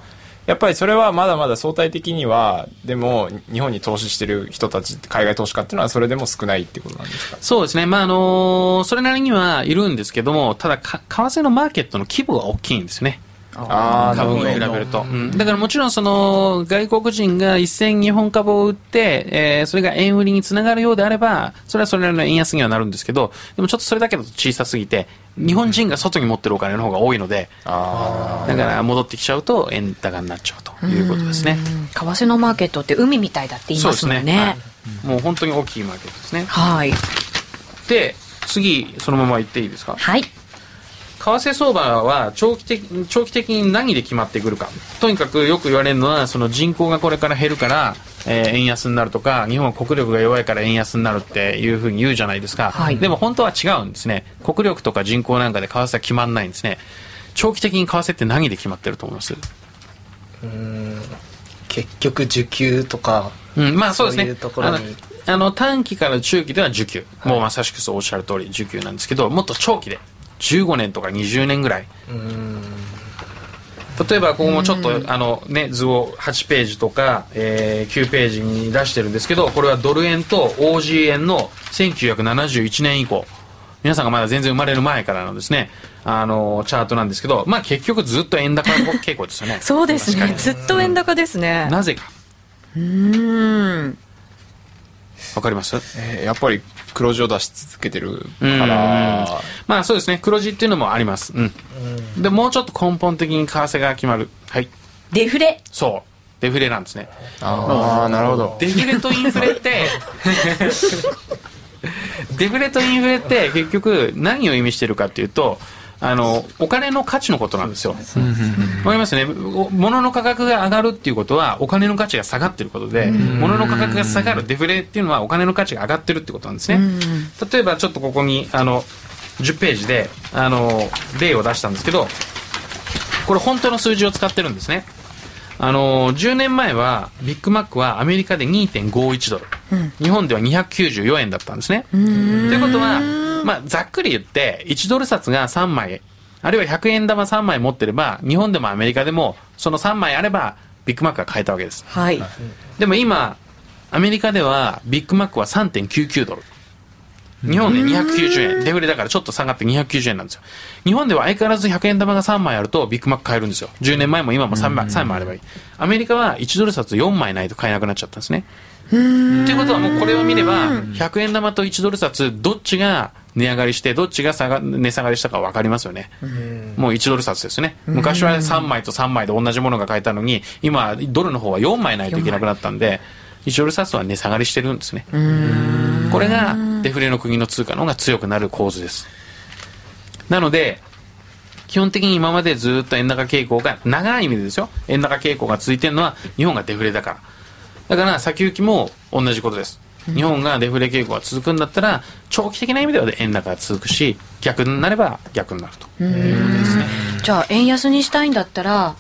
やっぱりそれはまだまだ相対的にはでも日本に投資してる人たち海外投資家っていうのはそれでも少ないってことなんですか？そうですね。まあ、あのそれなりにはいるんですけども、ただ、為替のマーケットの規模が大きいんですね。あー株に比べると、うん。だからもちろんその外国人が一斉に日本株を売って、えーそれが円売りにつながるようであればそれはそれなりの円安にはなるんですけどでもちょっとそれだけだと小さすぎて日本人が外に持ってるお金の方が多いのであだから戻ってきちゃうと円高になっちゃうということですね。うん。為替のマーケットって海みたいだって言いますもんね。はい。もう本当に大きいマーケットですね。はい。で次そのまま言っていいですか？はい為替相場は長期的長期的に何で決まってくるか。とにかくよく言われるのはその人口がこれから減るから、えー円安になるとか日本は国力が弱いから円安になるっていうふうに言うじゃないですか、はい。でも本当は違うんですね。国力とか人口なんかで為替は決まらないんですね。長期的に為替って何で決まってると思います？うん。結局需給とか、うん、まあそうですね。そういうところに。あのあの短期から中期では需給、もうまさしくそうおっしゃる通り需給なんですけどもっと長期で15年とか20年ぐらい。うん。例えばここもちょっとあの、ね、図を8ページとか、えー9ページに出してるんですけどこれはドル円と OG 円の1971年以降。皆さんがまだ全然生まれる前からのですねあのチャートなんですけどまあ結局ずっと円高傾向 ですよね。そうですね。ずっと円高ですね。なぜか。うーん。わかります？えーやっぱり黒字を出し続けてるかうん。ら、まあそうですね。黒字っていうのもあります。うん。でもうちょっと根本的に為替が決まる。はい。デフレ。そう。デフレなんですね。ああなるほど。デフレとインフレって デフレとインフレって結局何を意味してるかっていうとあのお金の価値のことなんですよ。わかりますね？お物の価格が上がるっていうことはお金の価値が下がってることで物の価格が下がるデフレっていうのはお金の価値が上がってるってことなんですね。例えばちょっとここにあの10ページであの例を出したんですけどこれ本当の数字を使ってるんですね。あの10年前はビッグマックはアメリカで2.51ドル、日本では294円だったんですね。ということは、まあ、ざっくり言って1ドル札が3枚あるいは100円玉3枚持ってれば日本でもアメリカでもその3枚あればビッグマックが買えたわけです。はい。でも今アメリカではビッグマックは3.99ドル日本で290円。デフレだからちょっと下がって290円なんですよ。日本では相変わらず100円玉が3枚あるとビッグマック買えるんですよ。10年前も今も3枚 ,3 枚あればいい。アメリカは1ドル札4枚ないと買えなくなっちゃったんですね。ということはもうこれを見れば100円玉と1ドル札どっちが値上がりしてどっちが下が値下がりしたか分かりますよね。もう1ドル札ですよね。昔は3枚と3枚で同じものが買えたのに今ドルの方は4枚ないといけなくなったんで1ドル札は値下がりしてるんですね。これがデフレの国の通貨の方が強くなる構図です。なので基本的に今までずっと円高傾向が長い意味でですよ。円高傾向が続いてるのは日本がデフレだから。だから先行きも同じことです。日本がデフレ傾向が続くんだったら長期的な意味では円高が続くし逆になれば逆になると。じゃあ、円安にしたいんだったら、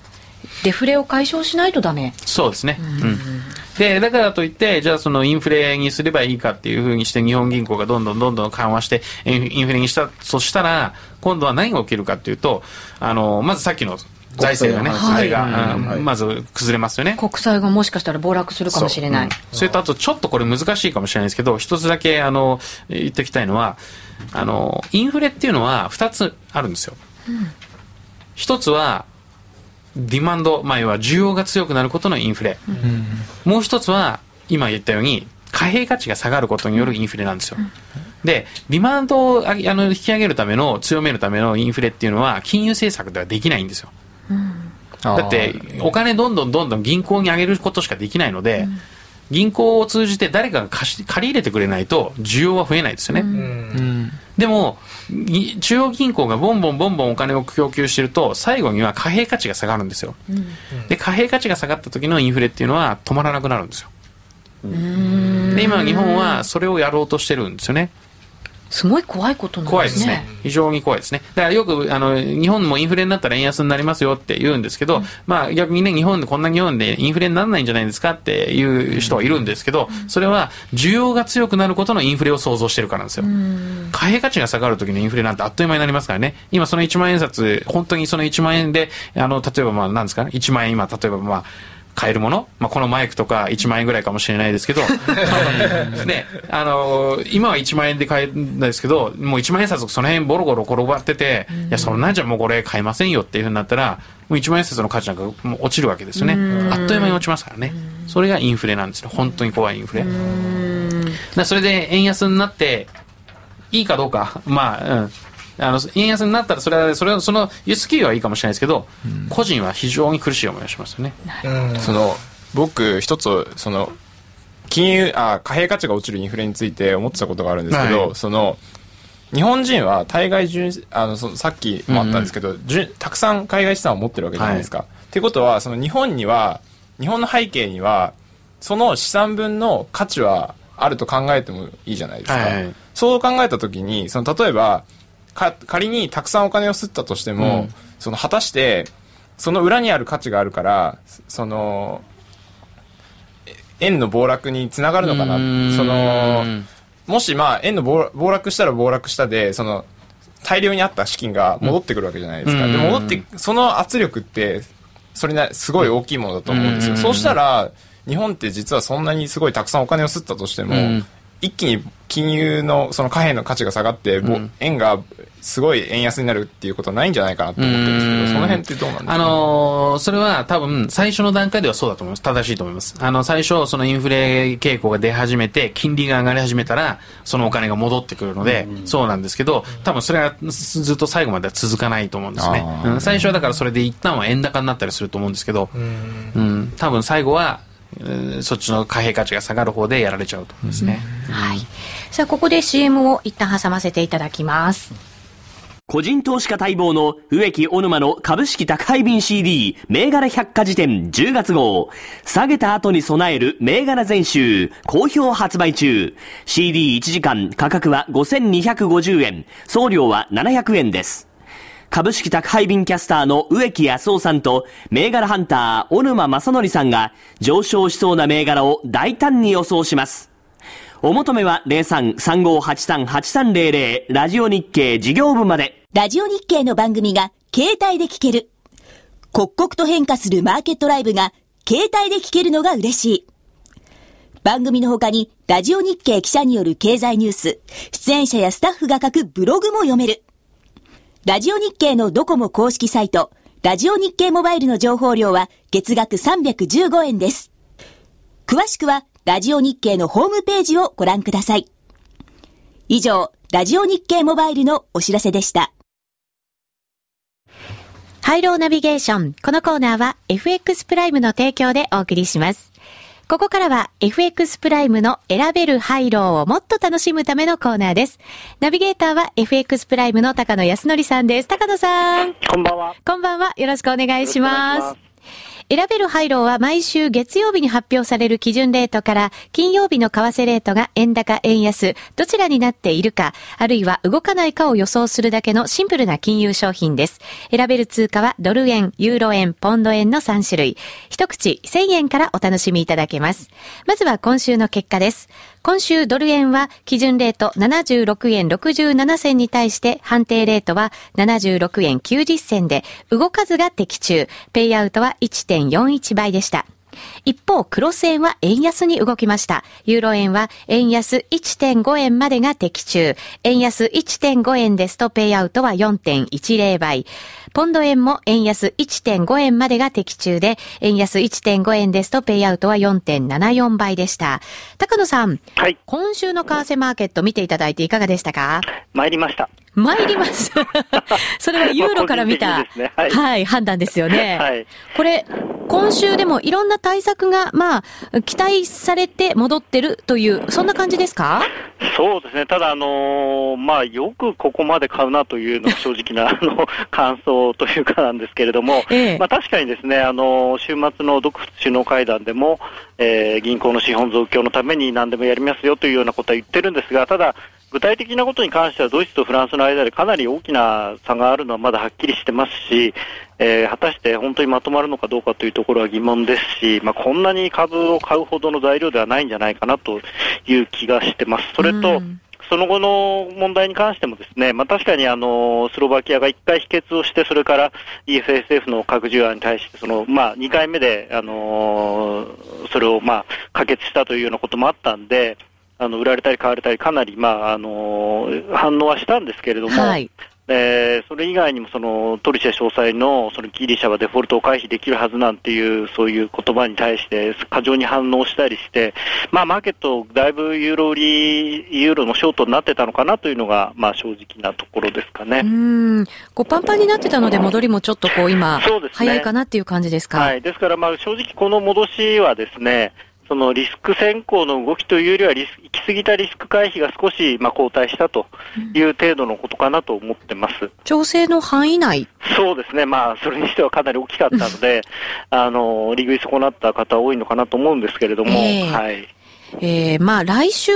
デフレを解消しないとダメ。そうですね。うん。で、だからといって、じゃあそのインフレにすればいいかっていうふうにして、日本銀行がどんどんどんどん緩和して、インフレにした、そしたら、今度は何が起きるかっていうと、あの、まずさっきの財政がね、はい財が、はい。うんまず崩れますよね。国債がもしかしたら暴落するかもしれない。それとあとちょっとこれ難しいかもしれないですけど一つだけあの言っておきたいのはあのインフレっていうのは2つあるんですよ、一つはディマンド、まあ、要は需要が強くなることのインフレ、もう一つは今言ったように貨幣価値が下がることによるインフレなんですよ、でディマンドをあの引き上げるための強めるためのインフレっていうのは金融政策ではできないんですよ。だってお金どんどんどんどん銀行に上げることしかできないので、銀行を通じて誰かが貸し借り入れてくれないと需要は増えないですよね、でもい中央銀行がボンボンボンボンお金を供給してると最後には貨幣価値が下がるんですよ、で貨幣価値が下がった時のインフレっていうのは止まらなくなるんですよ。で今日本はそれをやろうとしてるんですよねすごい怖いことなん怖いですすでねね。非常に怖いですね。だからよく、あの、日本もインフレになったら円安になりますよって言うんですけど、まあ逆にね、日本でこんな日本でインフレにならないんじゃないですかっていう人はいるんですけど、それは需要が強くなることのインフレを想像してるからなんですよ。貨幣価値が下がる時のインフレなんてあっという間になりますからね。今その1万円札、本当にその1万円で、あの、例えばまあ何ですか ?1 万円今、例えばまあ、買えるもの、まあ、このマイクとか1万円ぐらいかもしれないですけど、ね、あのー今は1万円で買えるんですけど、もう1万円札その辺ボロボロ転がってて、いや、そんなんじゃもうこれ買えませんよっていうふうになったら、もう1万円札の価値なんかもう落ちるわけですよね。あっという間に落ちますからね。それがインフレなんですよ。本当に怖いインフレ。だそれで円安になって、いいかどうか、まあ、うん。あの円安になったらそれはそれはその輸出企業はいいかもしれないですけど、個人は非常に苦しい思いをしますよね。うん。その僕一つその金融あ貨幣価値が落ちるインフレについて思ってたことがあるんですけど、はい。その日本人は対外純あのそのさっきもあったんですけど、純たくさん海外資産を持ってるわけじゃないですか。ってことはその日本には日本の背景にはその資産分の価値はあると考えてもいいじゃないですか。はいそう考えた時にその例えばか仮にたくさんお金を吸ったとしても、うん、その果たしてその裏にある価値があるからその円の暴落につながるのかな？そのもしまあ円の暴落したら暴落したでその大量にあった資金が戻ってくるわけじゃないですか、で戻ってその圧力ってそれなすごい大きいものだと思うんですよ、そうしたら日本って実はそんなにすごいたくさんお金を吸ったとしても、一気に金融のその貨幣の価値が下がって、うん、円がすごい円安になるっていうことはないんじゃないかなと思ってるんですけど、その辺ってどうなんですか、あのー、それは多分最初の段階ではそうだと思います。正しいと思います。あの、最初そのインフレ傾向が出始めて、金利が上がり始めたら、そのお金が戻ってくるので、うん、そうなんですけど、多分それはずっと最後までは続かないと思うんですね。うん、最初はだからそれで一旦は円高になったりすると思うんですけど、うん、うん、多分最後はそっちの貨幣価値が下がる方でやられちゃうと思うんですね。はい。さあ、ここで CM を一旦挟ませていただきます。個人投資家待望の植木小沼の株式宅配便 CD 銘柄百科事典10月号下げた後に備える銘柄全集好評発売中 CD1 時間価格は5250円送料は700円です株式宅配便キャスターの植木康夫さんと、銘柄ハンター、小沼正則さんが、上昇しそうな銘柄を大胆に予想します。お求めは03-3583-8300ラジオ日経事業部まで。ラジオ日経の番組が携帯で聞ける。刻々と変化するマーケットライブが携帯で聞けるのが嬉しい。番組の他にラジオ日経記者による経済ニュース、出演者やスタッフが書くブログも読める。ラジオ日経のドコモ公式サイト、ラジオ日経モバイルの情報量は月額315円です。詳しくは、ラジオ日経のホームページをご覧ください。以上、ラジオ日経モバイルのお知らせでした。ハイローナビゲーション。このコーナーは FX プライムの提供でお送りします。ここからは FX プライムの選べるハイローをもっと楽しむためのコーナーです。ナビゲーターは FX プライムの高野康則さんです。高野さん。こんばんは。こんばんは。よろしくお願いします。選べる配慮は毎週月曜日に発表される基準レートから金曜日の為替レートが円高円安どちらになっているかあるいは動かないかを予想するだけのシンプルな金融商品です。選べる通貨はドル円、ユーロ円、ポンド円の3種類。一口1000円からお楽しみいただけます。まずは今週の結果です。今週ドル円は基準レート76円67銭に対して判定レートは76円90銭で動かずが的中。ペイアウトは1.41倍でした。一方、クロス円は円安に動きました。ユーロ円は円安1.5円までが的中。円安1.5円ですとペイアウトは4.10倍。ポンド円も円安1.5円までが的中で、円安1.5円ですとペイアウトは4.74倍でした。高野さん。はい。今週の為替マーケット見ていただいていかがでしたか？参りました。参りました。それはユーロから見た、ねはい、はい、判断ですよね。はい。これ、今週でもいろんな対策が、まあ、期待されて戻ってるという、そんな感じですか？そうですね。ただ、あのー、まあ、よくここまで買うなというのが正直な、あの、感想というかなんですけれども、ええ、まあ、確かにですね、あの、週末の独首脳会談でも、えー、銀行の資本増強のために何でもやりますよというようなことは言ってるんですが、ただ、具体的なことに関してはドイツとフランスの間でかなり大きな差があるのはまだはっきりしてますし、えー、果たして本当にまとまるのかどうかというところは疑問ですし、まあ、こんなに株を買うほどの材料ではないんじゃないかなという気がしてます。それと、その後の問題に関してもですね、まあ、確かにあのスロバキアが1回否決をして、それから EFSF の核需要に対して、そのまあ、2回目で、あのそれをまあ可決したというようなこともあったんで、あの売られたり買われたり、かなり、まああの反応はしたんですけれども、はい、えー、それ以外にもそのトリシェ総裁のそのギリシャはデフォルトを回避できるはずなんていうそういう言葉に対して過剰に反応したりして、まあ、マーケット、だいぶユーロ売り、ユーロのショートになってたのかなというのが、まあ、正直なところですかね。うん。こうパンパンになってたので、戻りもちょっとこう今、そうですね、早いかなっていう感じですか？はい、ですから、まあ、正直この戻しはですね、そのリスク先行の動きというよりはリス、行き過ぎたリスク回避が少し、まあ、後退したという程度のことかなと思ってます。調整の範囲内？そうですね。まあ、それにしてはかなり大きかったので、あの、利食い損なった方多いのかなと思うんですけれども、えー、はい。えー、まあ、来週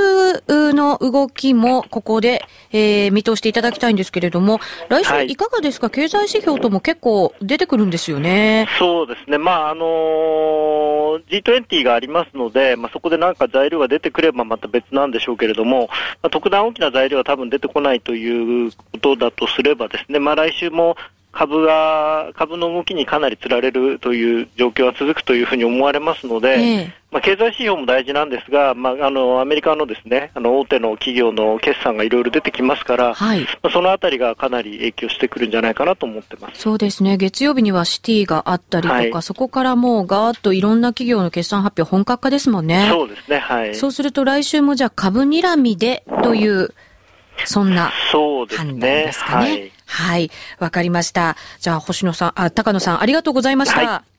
の動きも、ここで、えー、見通していただきたいんですけれども、来週いかがですか、はい、経済指標とも結構出てくるんですよね。そうですね。まあ、あのー、G20 がありますので、まあ、そこでなんか材料が出てくればまた別なんでしょうけれども、まあ、特段大きな材料は多分出てこないということだとすればですね、まあ、来週も株が、株の動きにかなりつられるという状況が続くというふうに思われますので、ええ、まあ、経済指標も大事なんですが、まあ、あの、アメリカのですね、あの、大手の企業の決算がいろいろ出てきますから、はい、まあ、そのあたりがかなり影響してくるんじゃないかなと思ってます。そうですね。月曜日にはシティがあったりとか、はい、そこからもうガーッといろんな企業の決算発表本格化ですもんね。そうですね。はい。そうすると来週もじゃあ株睨みでという、そんな判断ですかね。はい。はいわかりました。じゃあ、星野さん、あ、高野さん、ありがとうございました。はい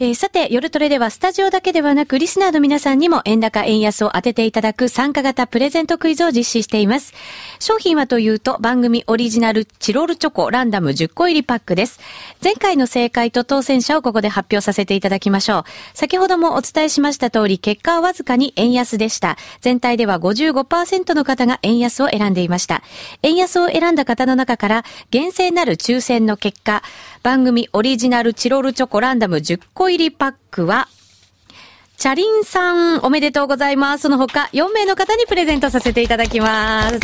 えー、さて、夜トレではスタジオだけではなく、リスナーの皆さんにも円高円安を当てていただく参加型プレゼントクイズを実施しています。商品はというと、番組オリジナルチロルチョコランダム10個入りパックです。前回の正解と当選者をここで発表させていただきましょう。先ほどもお伝えしました通り、結果はわずかに円安でした。全体では55%の方が円安を選んでいました。円安を選んだ方の中から、厳正なる抽選の結果、番組オリジナルチロルチョコランダム10個入りパックは、チャリンさんおめでとうございます。その他4名の方にプレゼントさせていただきます。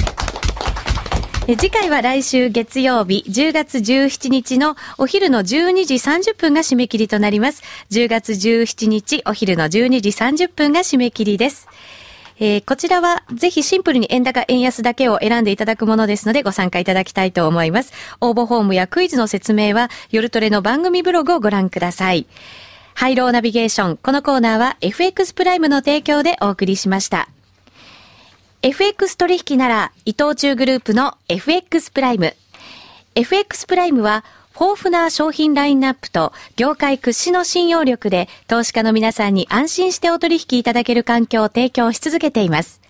次回は来週月曜日10月17日のお昼の12時30分が締め切りとなります。10月17日お昼の12時30分が締め切りです。えー、こちらはぜひシンプルに円高円安だけを選んでいただくものですのでご参加いただきたいと思います。応募フォームやクイズの説明は夜トレの番組ブログをご覧ください。ハイローナビゲーション。このコーナーは FX プライムの提供でお送りしました。FX 取引なら伊藤忠グループの FX プライム。FX プライムは豊富な商品ラインナップと業界屈指の信用力で投資家の皆さんに安心してお取引いただける環境を提供し続けています。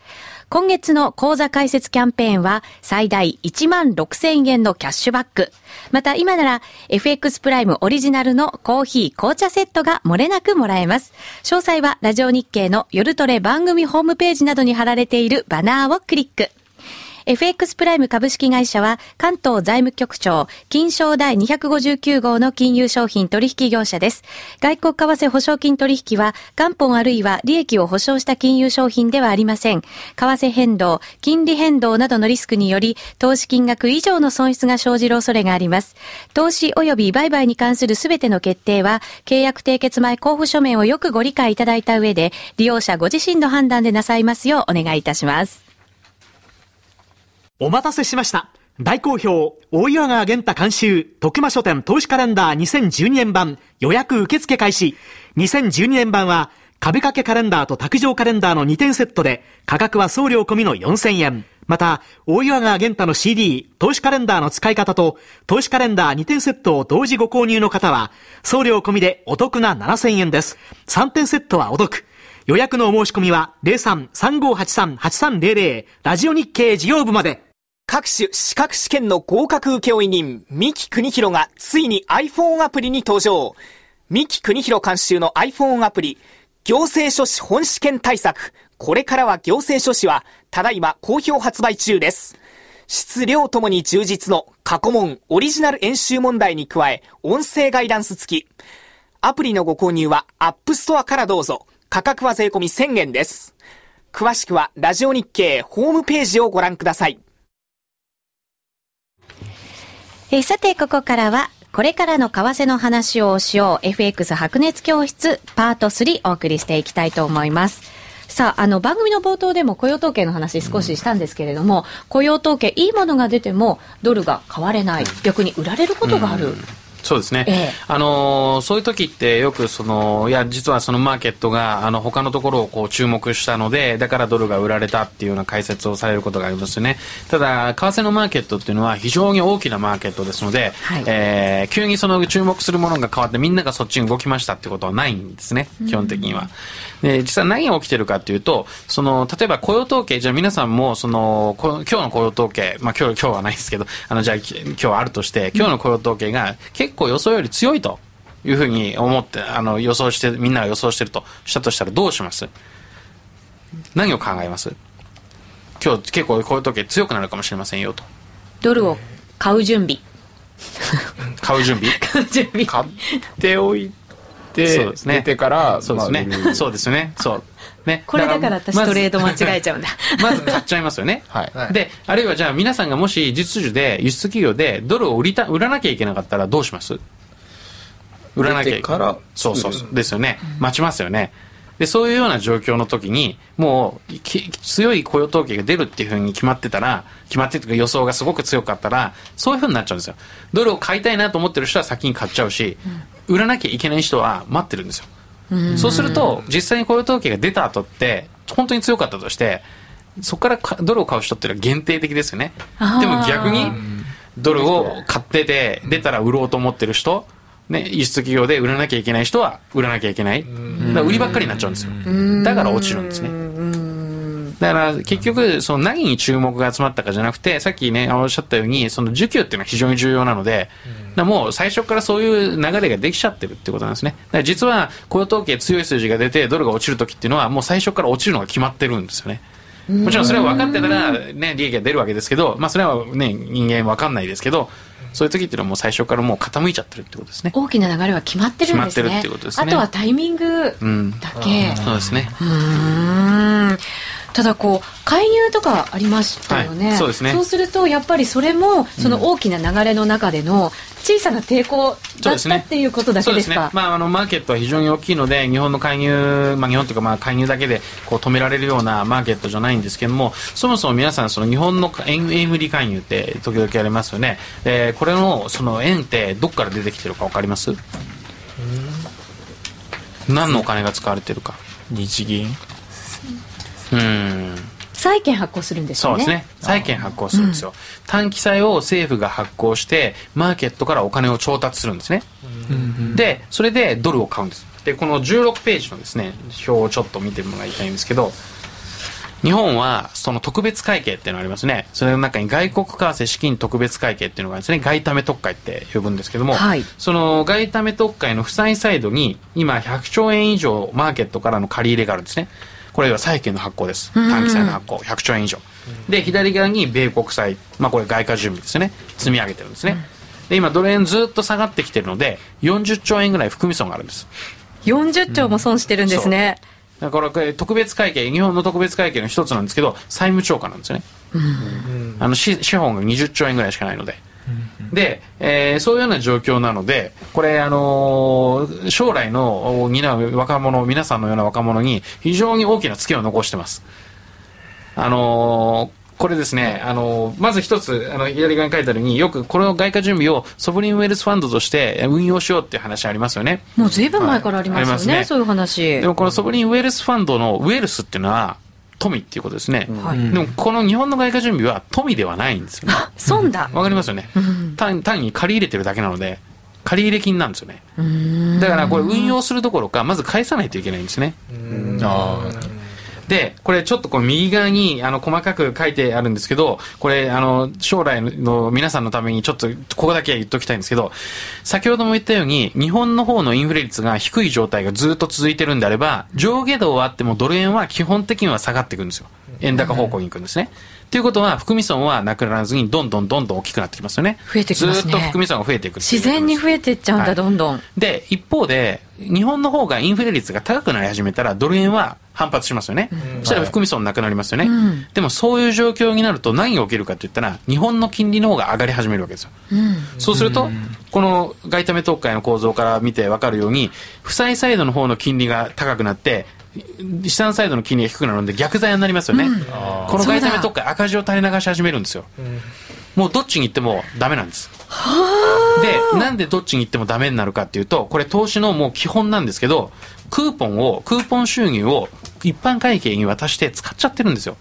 今月の講座開設キャンペーンは最大1万6000円のキャッシュバック。また今なら FX プライムオリジナルのコーヒー紅茶セットが漏れなくもらえます。詳細はラジオ日経の夜トレ番組ホームページなどに貼られているバナーをクリック。FX プライム株式会社は関東財務局長、金賞第259号の金融商品取引業者です。外国為替保証金取引は元本あるいは利益を保証した金融商品ではありません。為替変動、金利変動などのリスクにより投資金額以上の損失が生じる恐れがあります。投資及び売買に関するすべての決定は契約締結前交付書面をよくご理解いただいた上で利用者ご自身の判断でなさいますようお願いいたします。お待たせしました。大好評、大岩川源太監修、徳間書店投資カレンダー2012年版予約受付開始。2012年版は、壁掛けカレンダーと卓上カレンダーの2点セットで、価格は送料込みの4000円。また、大岩川源太の CD、投資カレンダーの使い方と、投資カレンダー2点セットを同時ご購入の方は、送料込みでお得な7000円です。3点セットはお得。予約のお申し込みは03-3583-8300ラジオ日経事業部まで。各種資格試験の合格請負人、三木国弘がついに iPhone アプリに登場。三木国弘監修の iPhone アプリ、行政書士本試験対策。これからは行政書士は、ただいま好評発売中です。質量ともに充実の過去問オリジナル演習問題に加え、音声ガイダンス付き。アプリのご購入は App Store からどうぞ。価格は税込み1000円です。詳しくはラジオ日経ホームページをご覧ください。え、さて、ここからは、これからの為替の話をしよう FX 白熱教室パート3お送りしていきたいと思います。さあ、あの、番組の冒頭でも雇用統計の話少ししたんですけれども、うん、雇用統計、いいものが出てもドルが買われない。逆に売られることがある。うんそうですね、ええ、あのそういう時ってよくそのいや実はそのマーケットがあの他のところをこう注目したのでだからドルが売られたっていうような解説をされることがありますよね。ただ為替のマーケットっていうのは非常に大きなマーケットですので、はい、えー、急にその注目するものが変わってみんながそっちに動きましたってことはないんですね。基本的には。で実際何が起きてるかっていうとその例えば雇用統計じゃあ皆さんもその今日の雇用統計、まあ、今日今日はないですけどあのじゃあ今日あるとして今日の雇用統計が結構予想より強いというふうに思って、あの、予想して、みんなが予想してるとしたとしたらどうします？何を考えます？今日結構こういう時強くなるかもしれませんよと。ドルを買う準備。買う準備？買う準備。買っておいて、そうですね、出てから、そうですね。まあ、そうですね。そう。ね、これだから私トレード間違えちゃうんだ。まず買っちゃいますよね。はい。で、あるいはじゃあ皆さんがもし実需で輸出企業でドルを売りた、売らなきゃいけなかったらどうします？売らなきゃいけない。そうそうそう。ですよね。待ちますよね。で、そういうような状況の時に、もう、強い雇用統計が出るっていうふうに決まってたら、決まってとか予想がすごく強かったら、そういうふうになっちゃうんですよ。ドルを買いたいなと思ってる人は先に買っちゃうし、売らなきゃいけない人は待ってるんですよ。そうすると、実際に雇用統計が出た後って、本当に強かったとして、そこからドルを買う人っていうのは限定的ですよね。でも逆に、ドルを買ってて、出たら売ろうと思ってる人、ね、輸出企業で売らなきゃいけない人は売らなきゃいけない。だ売りばっかりになっちゃうんですよ。だから落ちるんですね。だから結局、その何に注目が集まったかじゃなくて、さっきね、おっしゃったように、その需給っていうのは非常に重要なので、もう最初からそういう流れができちゃってるってことなんですね。だから実は雇用統計強い数字が出て、ドルが落ちるときっていうのは、もう最初から落ちるのが決まってるんですよね。もちろんそれは分かってたら、ね、利益が出るわけですけど、まあそれはね、人間分かんないですけど、そういう時っていうのはもう最初からもう傾いちゃってるってことですね。大きな流れは決まってるんですね。決まってるってことですね。あとはタイミングだけ。うん、そうですね。うん。ただこう介入とかありましたよね、はい、そうですね。そうするとやっぱりそれもその大きな流れの中での小さな抵抗だったっていうことだけですか、ね、まあ、あのマーケットは非常に大きいので日本の介入、まあ、日本というかまあ介入だけでこう止められるようなマーケットじゃないんですけどもそもそも皆さんその日本の円円売り介入って時々ありますよね、えー、これのその円ってどこから出てきてるか分かります？何のお金が使われてるか。日銀うん。債券発行するんですよね。そうですね。債券発行するんですよ、うん、短期債を政府が発行してマーケットからお金を調達するんですね、うん、でそれでドルを買うんです。でこの16ページのですね表をちょっと見てもらいたいんですけど日本はその特別会計っていうのがありますね。それの中に外国為替資金特別会計っていうのがあるんですね。外為特会って呼ぶんですけども、はい、その外為特会の負債サイドに今100兆円以上マーケットからの借り入れがあるんですね。これは債券の発行です。短期債の発行、100兆円以上。で、左側に米国債、まあこれ外貨準備ですよね。積み上げてるんですね。で、今ドル円ずっと下がってきてるので、40兆円ぐらい含み損があるんです。40兆も損してるんですね。だからこれ特別会計、日本の特別会計の一つなんですけど、債務超過なんですよね。あの資本が20兆円ぐらいしかないので。で、えー、そういうような状況なので、これ、あのー、将来の担う若者、皆さんのような若者に非常に大きなツケを残してます。あのーこれですね、あの、まず一つ、あの、左側に書いてあるように、よくこの外貨準備をソブリンウェルスファンドとして運用しようっていう話ありますよね。もう随分前からありますよね、はい、ねそういう話。でもこのソブリンウェルスファンドのウェルスっていうのは、富っていうことですね、はい、でもこの日本の外貨準備は富ではないんですよね。損だ。わかりますよね、単単に借り入れてるだけなので借入金なんですよね。だからこれ運用するどころかまず返さないといけないんですね。ああで、これちょっとこう右側にあの細かく書いてあるんですけど、これあの将来の皆さんのためにちょっとここだけは言っときたいんですけど、先ほども言ったように日本の方のインフレ率が低い状態がずっと続いてるんであれば、上下動はあってもドル円は基本的には下がっていくんですよ。円高方向に行くんですね。ということは、含み損はなくならずに、どんどんどんどん大きくなってきますよね。増えてきますね。ずっと含み損が増えていく自然に増えていっちゃうんだ、はい、どんどん。で、一方で、日本の方がインフレ率が高くなり始めたら、ドル円は反発しますよね。うん、そしたら含み損なくなりますよね、でもそういう状況になると何が起きるかって言ったら、日本の金利の方が上がり始めるわけですよ。うん、そうすると、この外為特会の構造から見て分かるように、負債サイドの方の金利が高くなって、資産サイドの金利が低くなるので逆剤になりますよね、うん、この外為特会赤字を垂れ流し始めるんですよ、うん、もうどっちに行ってもダメなんです。でなんでどっちに行ってもダメになるかっていうとこれ投資のもう基本なんですけどクーポンをクーポン収入を一般会計に渡して使っちゃってるんですよ。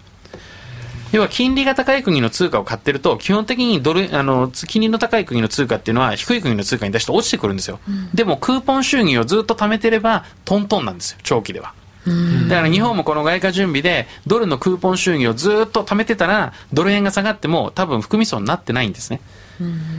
要は金利が高い国の通貨を買ってると、基本的にドル、あの、金利の高い国の通貨っていうのは低い国の通貨に対して落ちてくるんですよ。うん、でもクーポン収入をずっと貯めてれば、トントンなんですよ、長期では。だから日本もこの外貨準備でドルのクーポン収入をずっと貯めてたらドル円が下がっても多分含み損になってないんですね。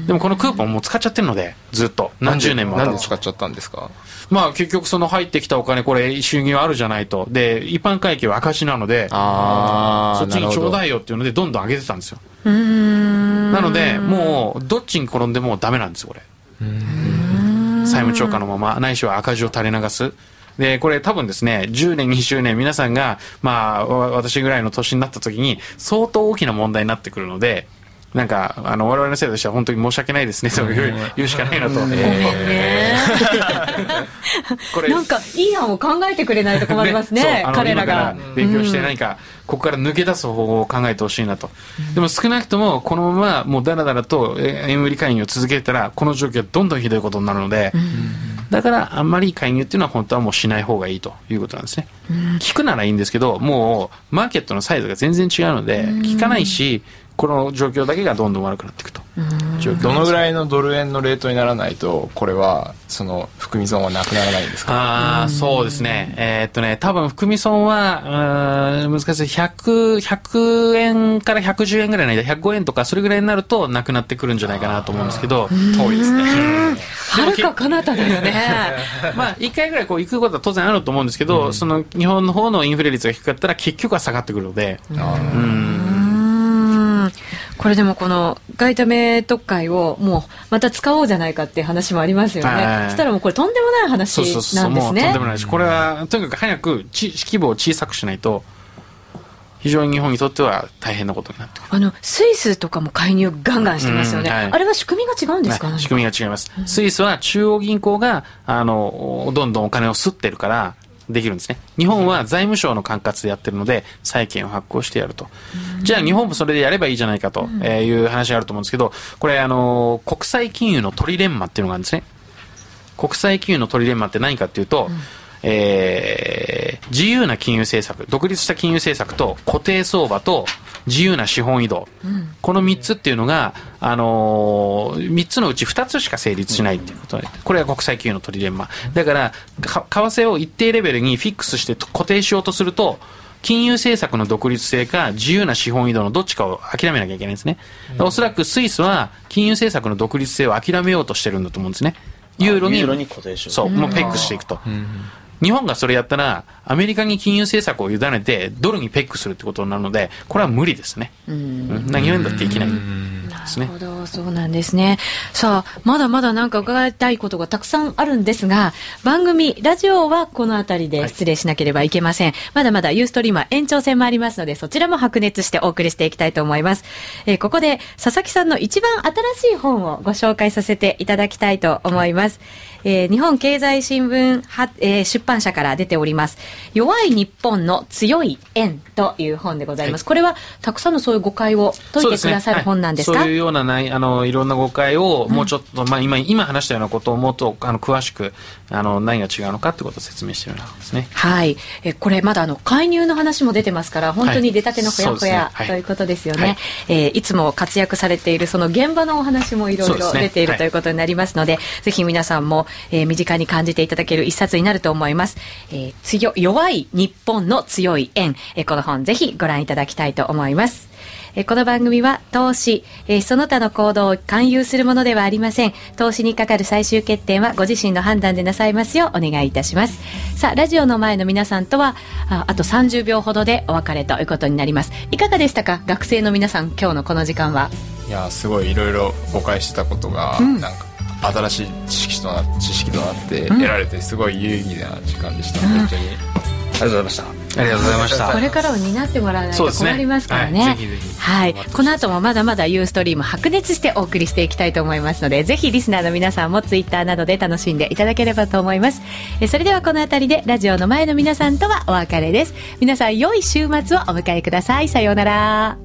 でもこのクーポンも使っちゃってるのでずっと。何十年も。なんで使っちゃったんですか？まあ結局その入ってきたお金これ収入あるじゃないと。で一般会計は赤字なのでそっちにちょうだいよっていうのでどんどん上げてたんですよ。なのでもうどっちに転んでもダメなんですよこれ。債務超過のままないしは赤字を垂れ流すで、これ多分ですね、10年、20年皆さんが、まあ、私ぐらいの年になった時に相当大きな問題になってくるので、なんか、あの、我々のせいとしては本当に申し訳ないですね、と言うしかないなと。ごめんね。これ。なんか、いい案を考えてくれないと困りますね、ね彼らが。勉強して何か、ここから抜け出す方法を考えてほしいなと。でも少なくとも、このまま、もうだらだらと円売り介入を続けたら、この状況はどんどんひどいことになるので、だからあんまり介入っていうのは本当はもうしない方がいいということなんですね。聞くならいいんですけど、もうマーケットのサイズが全然違うので、聞かないし、この状況だけがどんどん悪くなっていくと。どのぐらいのドル円のレートにならないとこれはその含み損はなくならないんですか？ああそうですね。えー、っとね多分含み損は難しい。100, 100円から110円ぐらいの間105円とかそれぐらいになるとなくなってくるんじゃないかなと思うんですけど。遠いですね。はるか彼方だよね。まあ1回ぐらいこう行くことは当然あると思うんですけど、うん、その日本の方のインフレ率が低かったら結局は下がってくるので。うんこれでもこの外為特会をもうまた使おうじゃないかっていう話もありますよね。そしたらもうこれとんでもない話なんですね。そうそうそう。とんでもないし、これはとにかく早くち規模を小さくしないと。非常に日本にとっては大変なことになってあのスイスとかも介入ガンガンしてますよね、はい、あれは仕組みが違うんですか、ね、仕組みが違います、スイスは中央銀行があのどんどんお金を吸ってるからできるんですね。日本は財務省の管轄でやってるので、債券を発行してやると。じゃあ日本もそれでやればいいじゃないかという話があると思うんですけど、これあの、国際金融のトリレンマっていうのがあるんですね。国際金融のトリレンマって何かっていうと、うんえー、自由な金融政策、独立した金融政策と固定相場と自由な資本移動、うん、この3つっていうのが、あのー、3つのうち2つしか成立しないっていうことで、これは国際金融のトリレンマ。だから、為替を一定レベルにフィックスして固定しようとすると、金融政策の独立性か自由な資本移動のどっちかを諦めなきゃいけないんですね。おそらくスイスは金融政策の独立性を諦めようとしてるんだと思うんですね。ユーロに、そう、もうペックしていくと。日本がそれやったら、アメリカに金融政策を委ねて、ドルにペックするってことになるので、これは無理ですね。うん、何を言うんだっていけない。ですね。なるほど、そうなんですね。さあ、まだまだなんか伺いたいことがたくさんあるんですが、番組、ラジオはこの辺りで失礼しなければいけません。はい、まだまだユーストリーマー延長戦もありますので、そちらも白熱してお送りしていきたいと思います。えー、ここで、佐々木さんの一番新しい本をご紹介させていただきたいと思います。えー、日本経済新聞は、えー、出版社から出ております。弱い日本の強い円という本でございます。はい、これは、たくさんのそういう誤解を解いてくださる本なんですか、い。うようなないあのいろんな誤解をもうちょっと、うん、まあ、今今話したようなことをもっとあの詳しくあの何が違うのかということを説明しているようですね。はい。えこれまだあの介入の話も出てますから本当に出たてのほやほや、はい、ということですよね。はい、えー、いつも活躍されているその現場のお話もいろいろ出ている、ね、ということになりますので、ぜひ皆さんも、えー、身近に感じていただける一冊になると思います。えー、強弱い日本の強い円、えー、この本ぜひご覧いただきたいと思います。えこの番組は投資、えその他の行動を勧誘するものではありません。投資にかかる最終決定はご自身の判断でなさいますようお願いいたします。さあ、ラジオの前の皆さんとは、ああと30秒ほどでお別れということになります。いかがでしたか？学生の皆さん、今日のこの時間は。いや、すごいいろいろ誤解してたことが、うん、なんか、新しい知識とな知識となって得られてすごい有意義な時間でした、うん、本当にありがとうございましたありがとうございました。これからを担ってもらわないと困りますからね。ねはい、ぜひぜひはい。この後もまだまだユーストリーム白熱してお送りしていきたいと思いますので、ぜひリスナーの皆さんもツイッターなどで楽しんでいただければと思います。えそれではこの辺りでラジオの前の皆さんとはお別れです。皆さん良い週末をお迎えください。さようなら。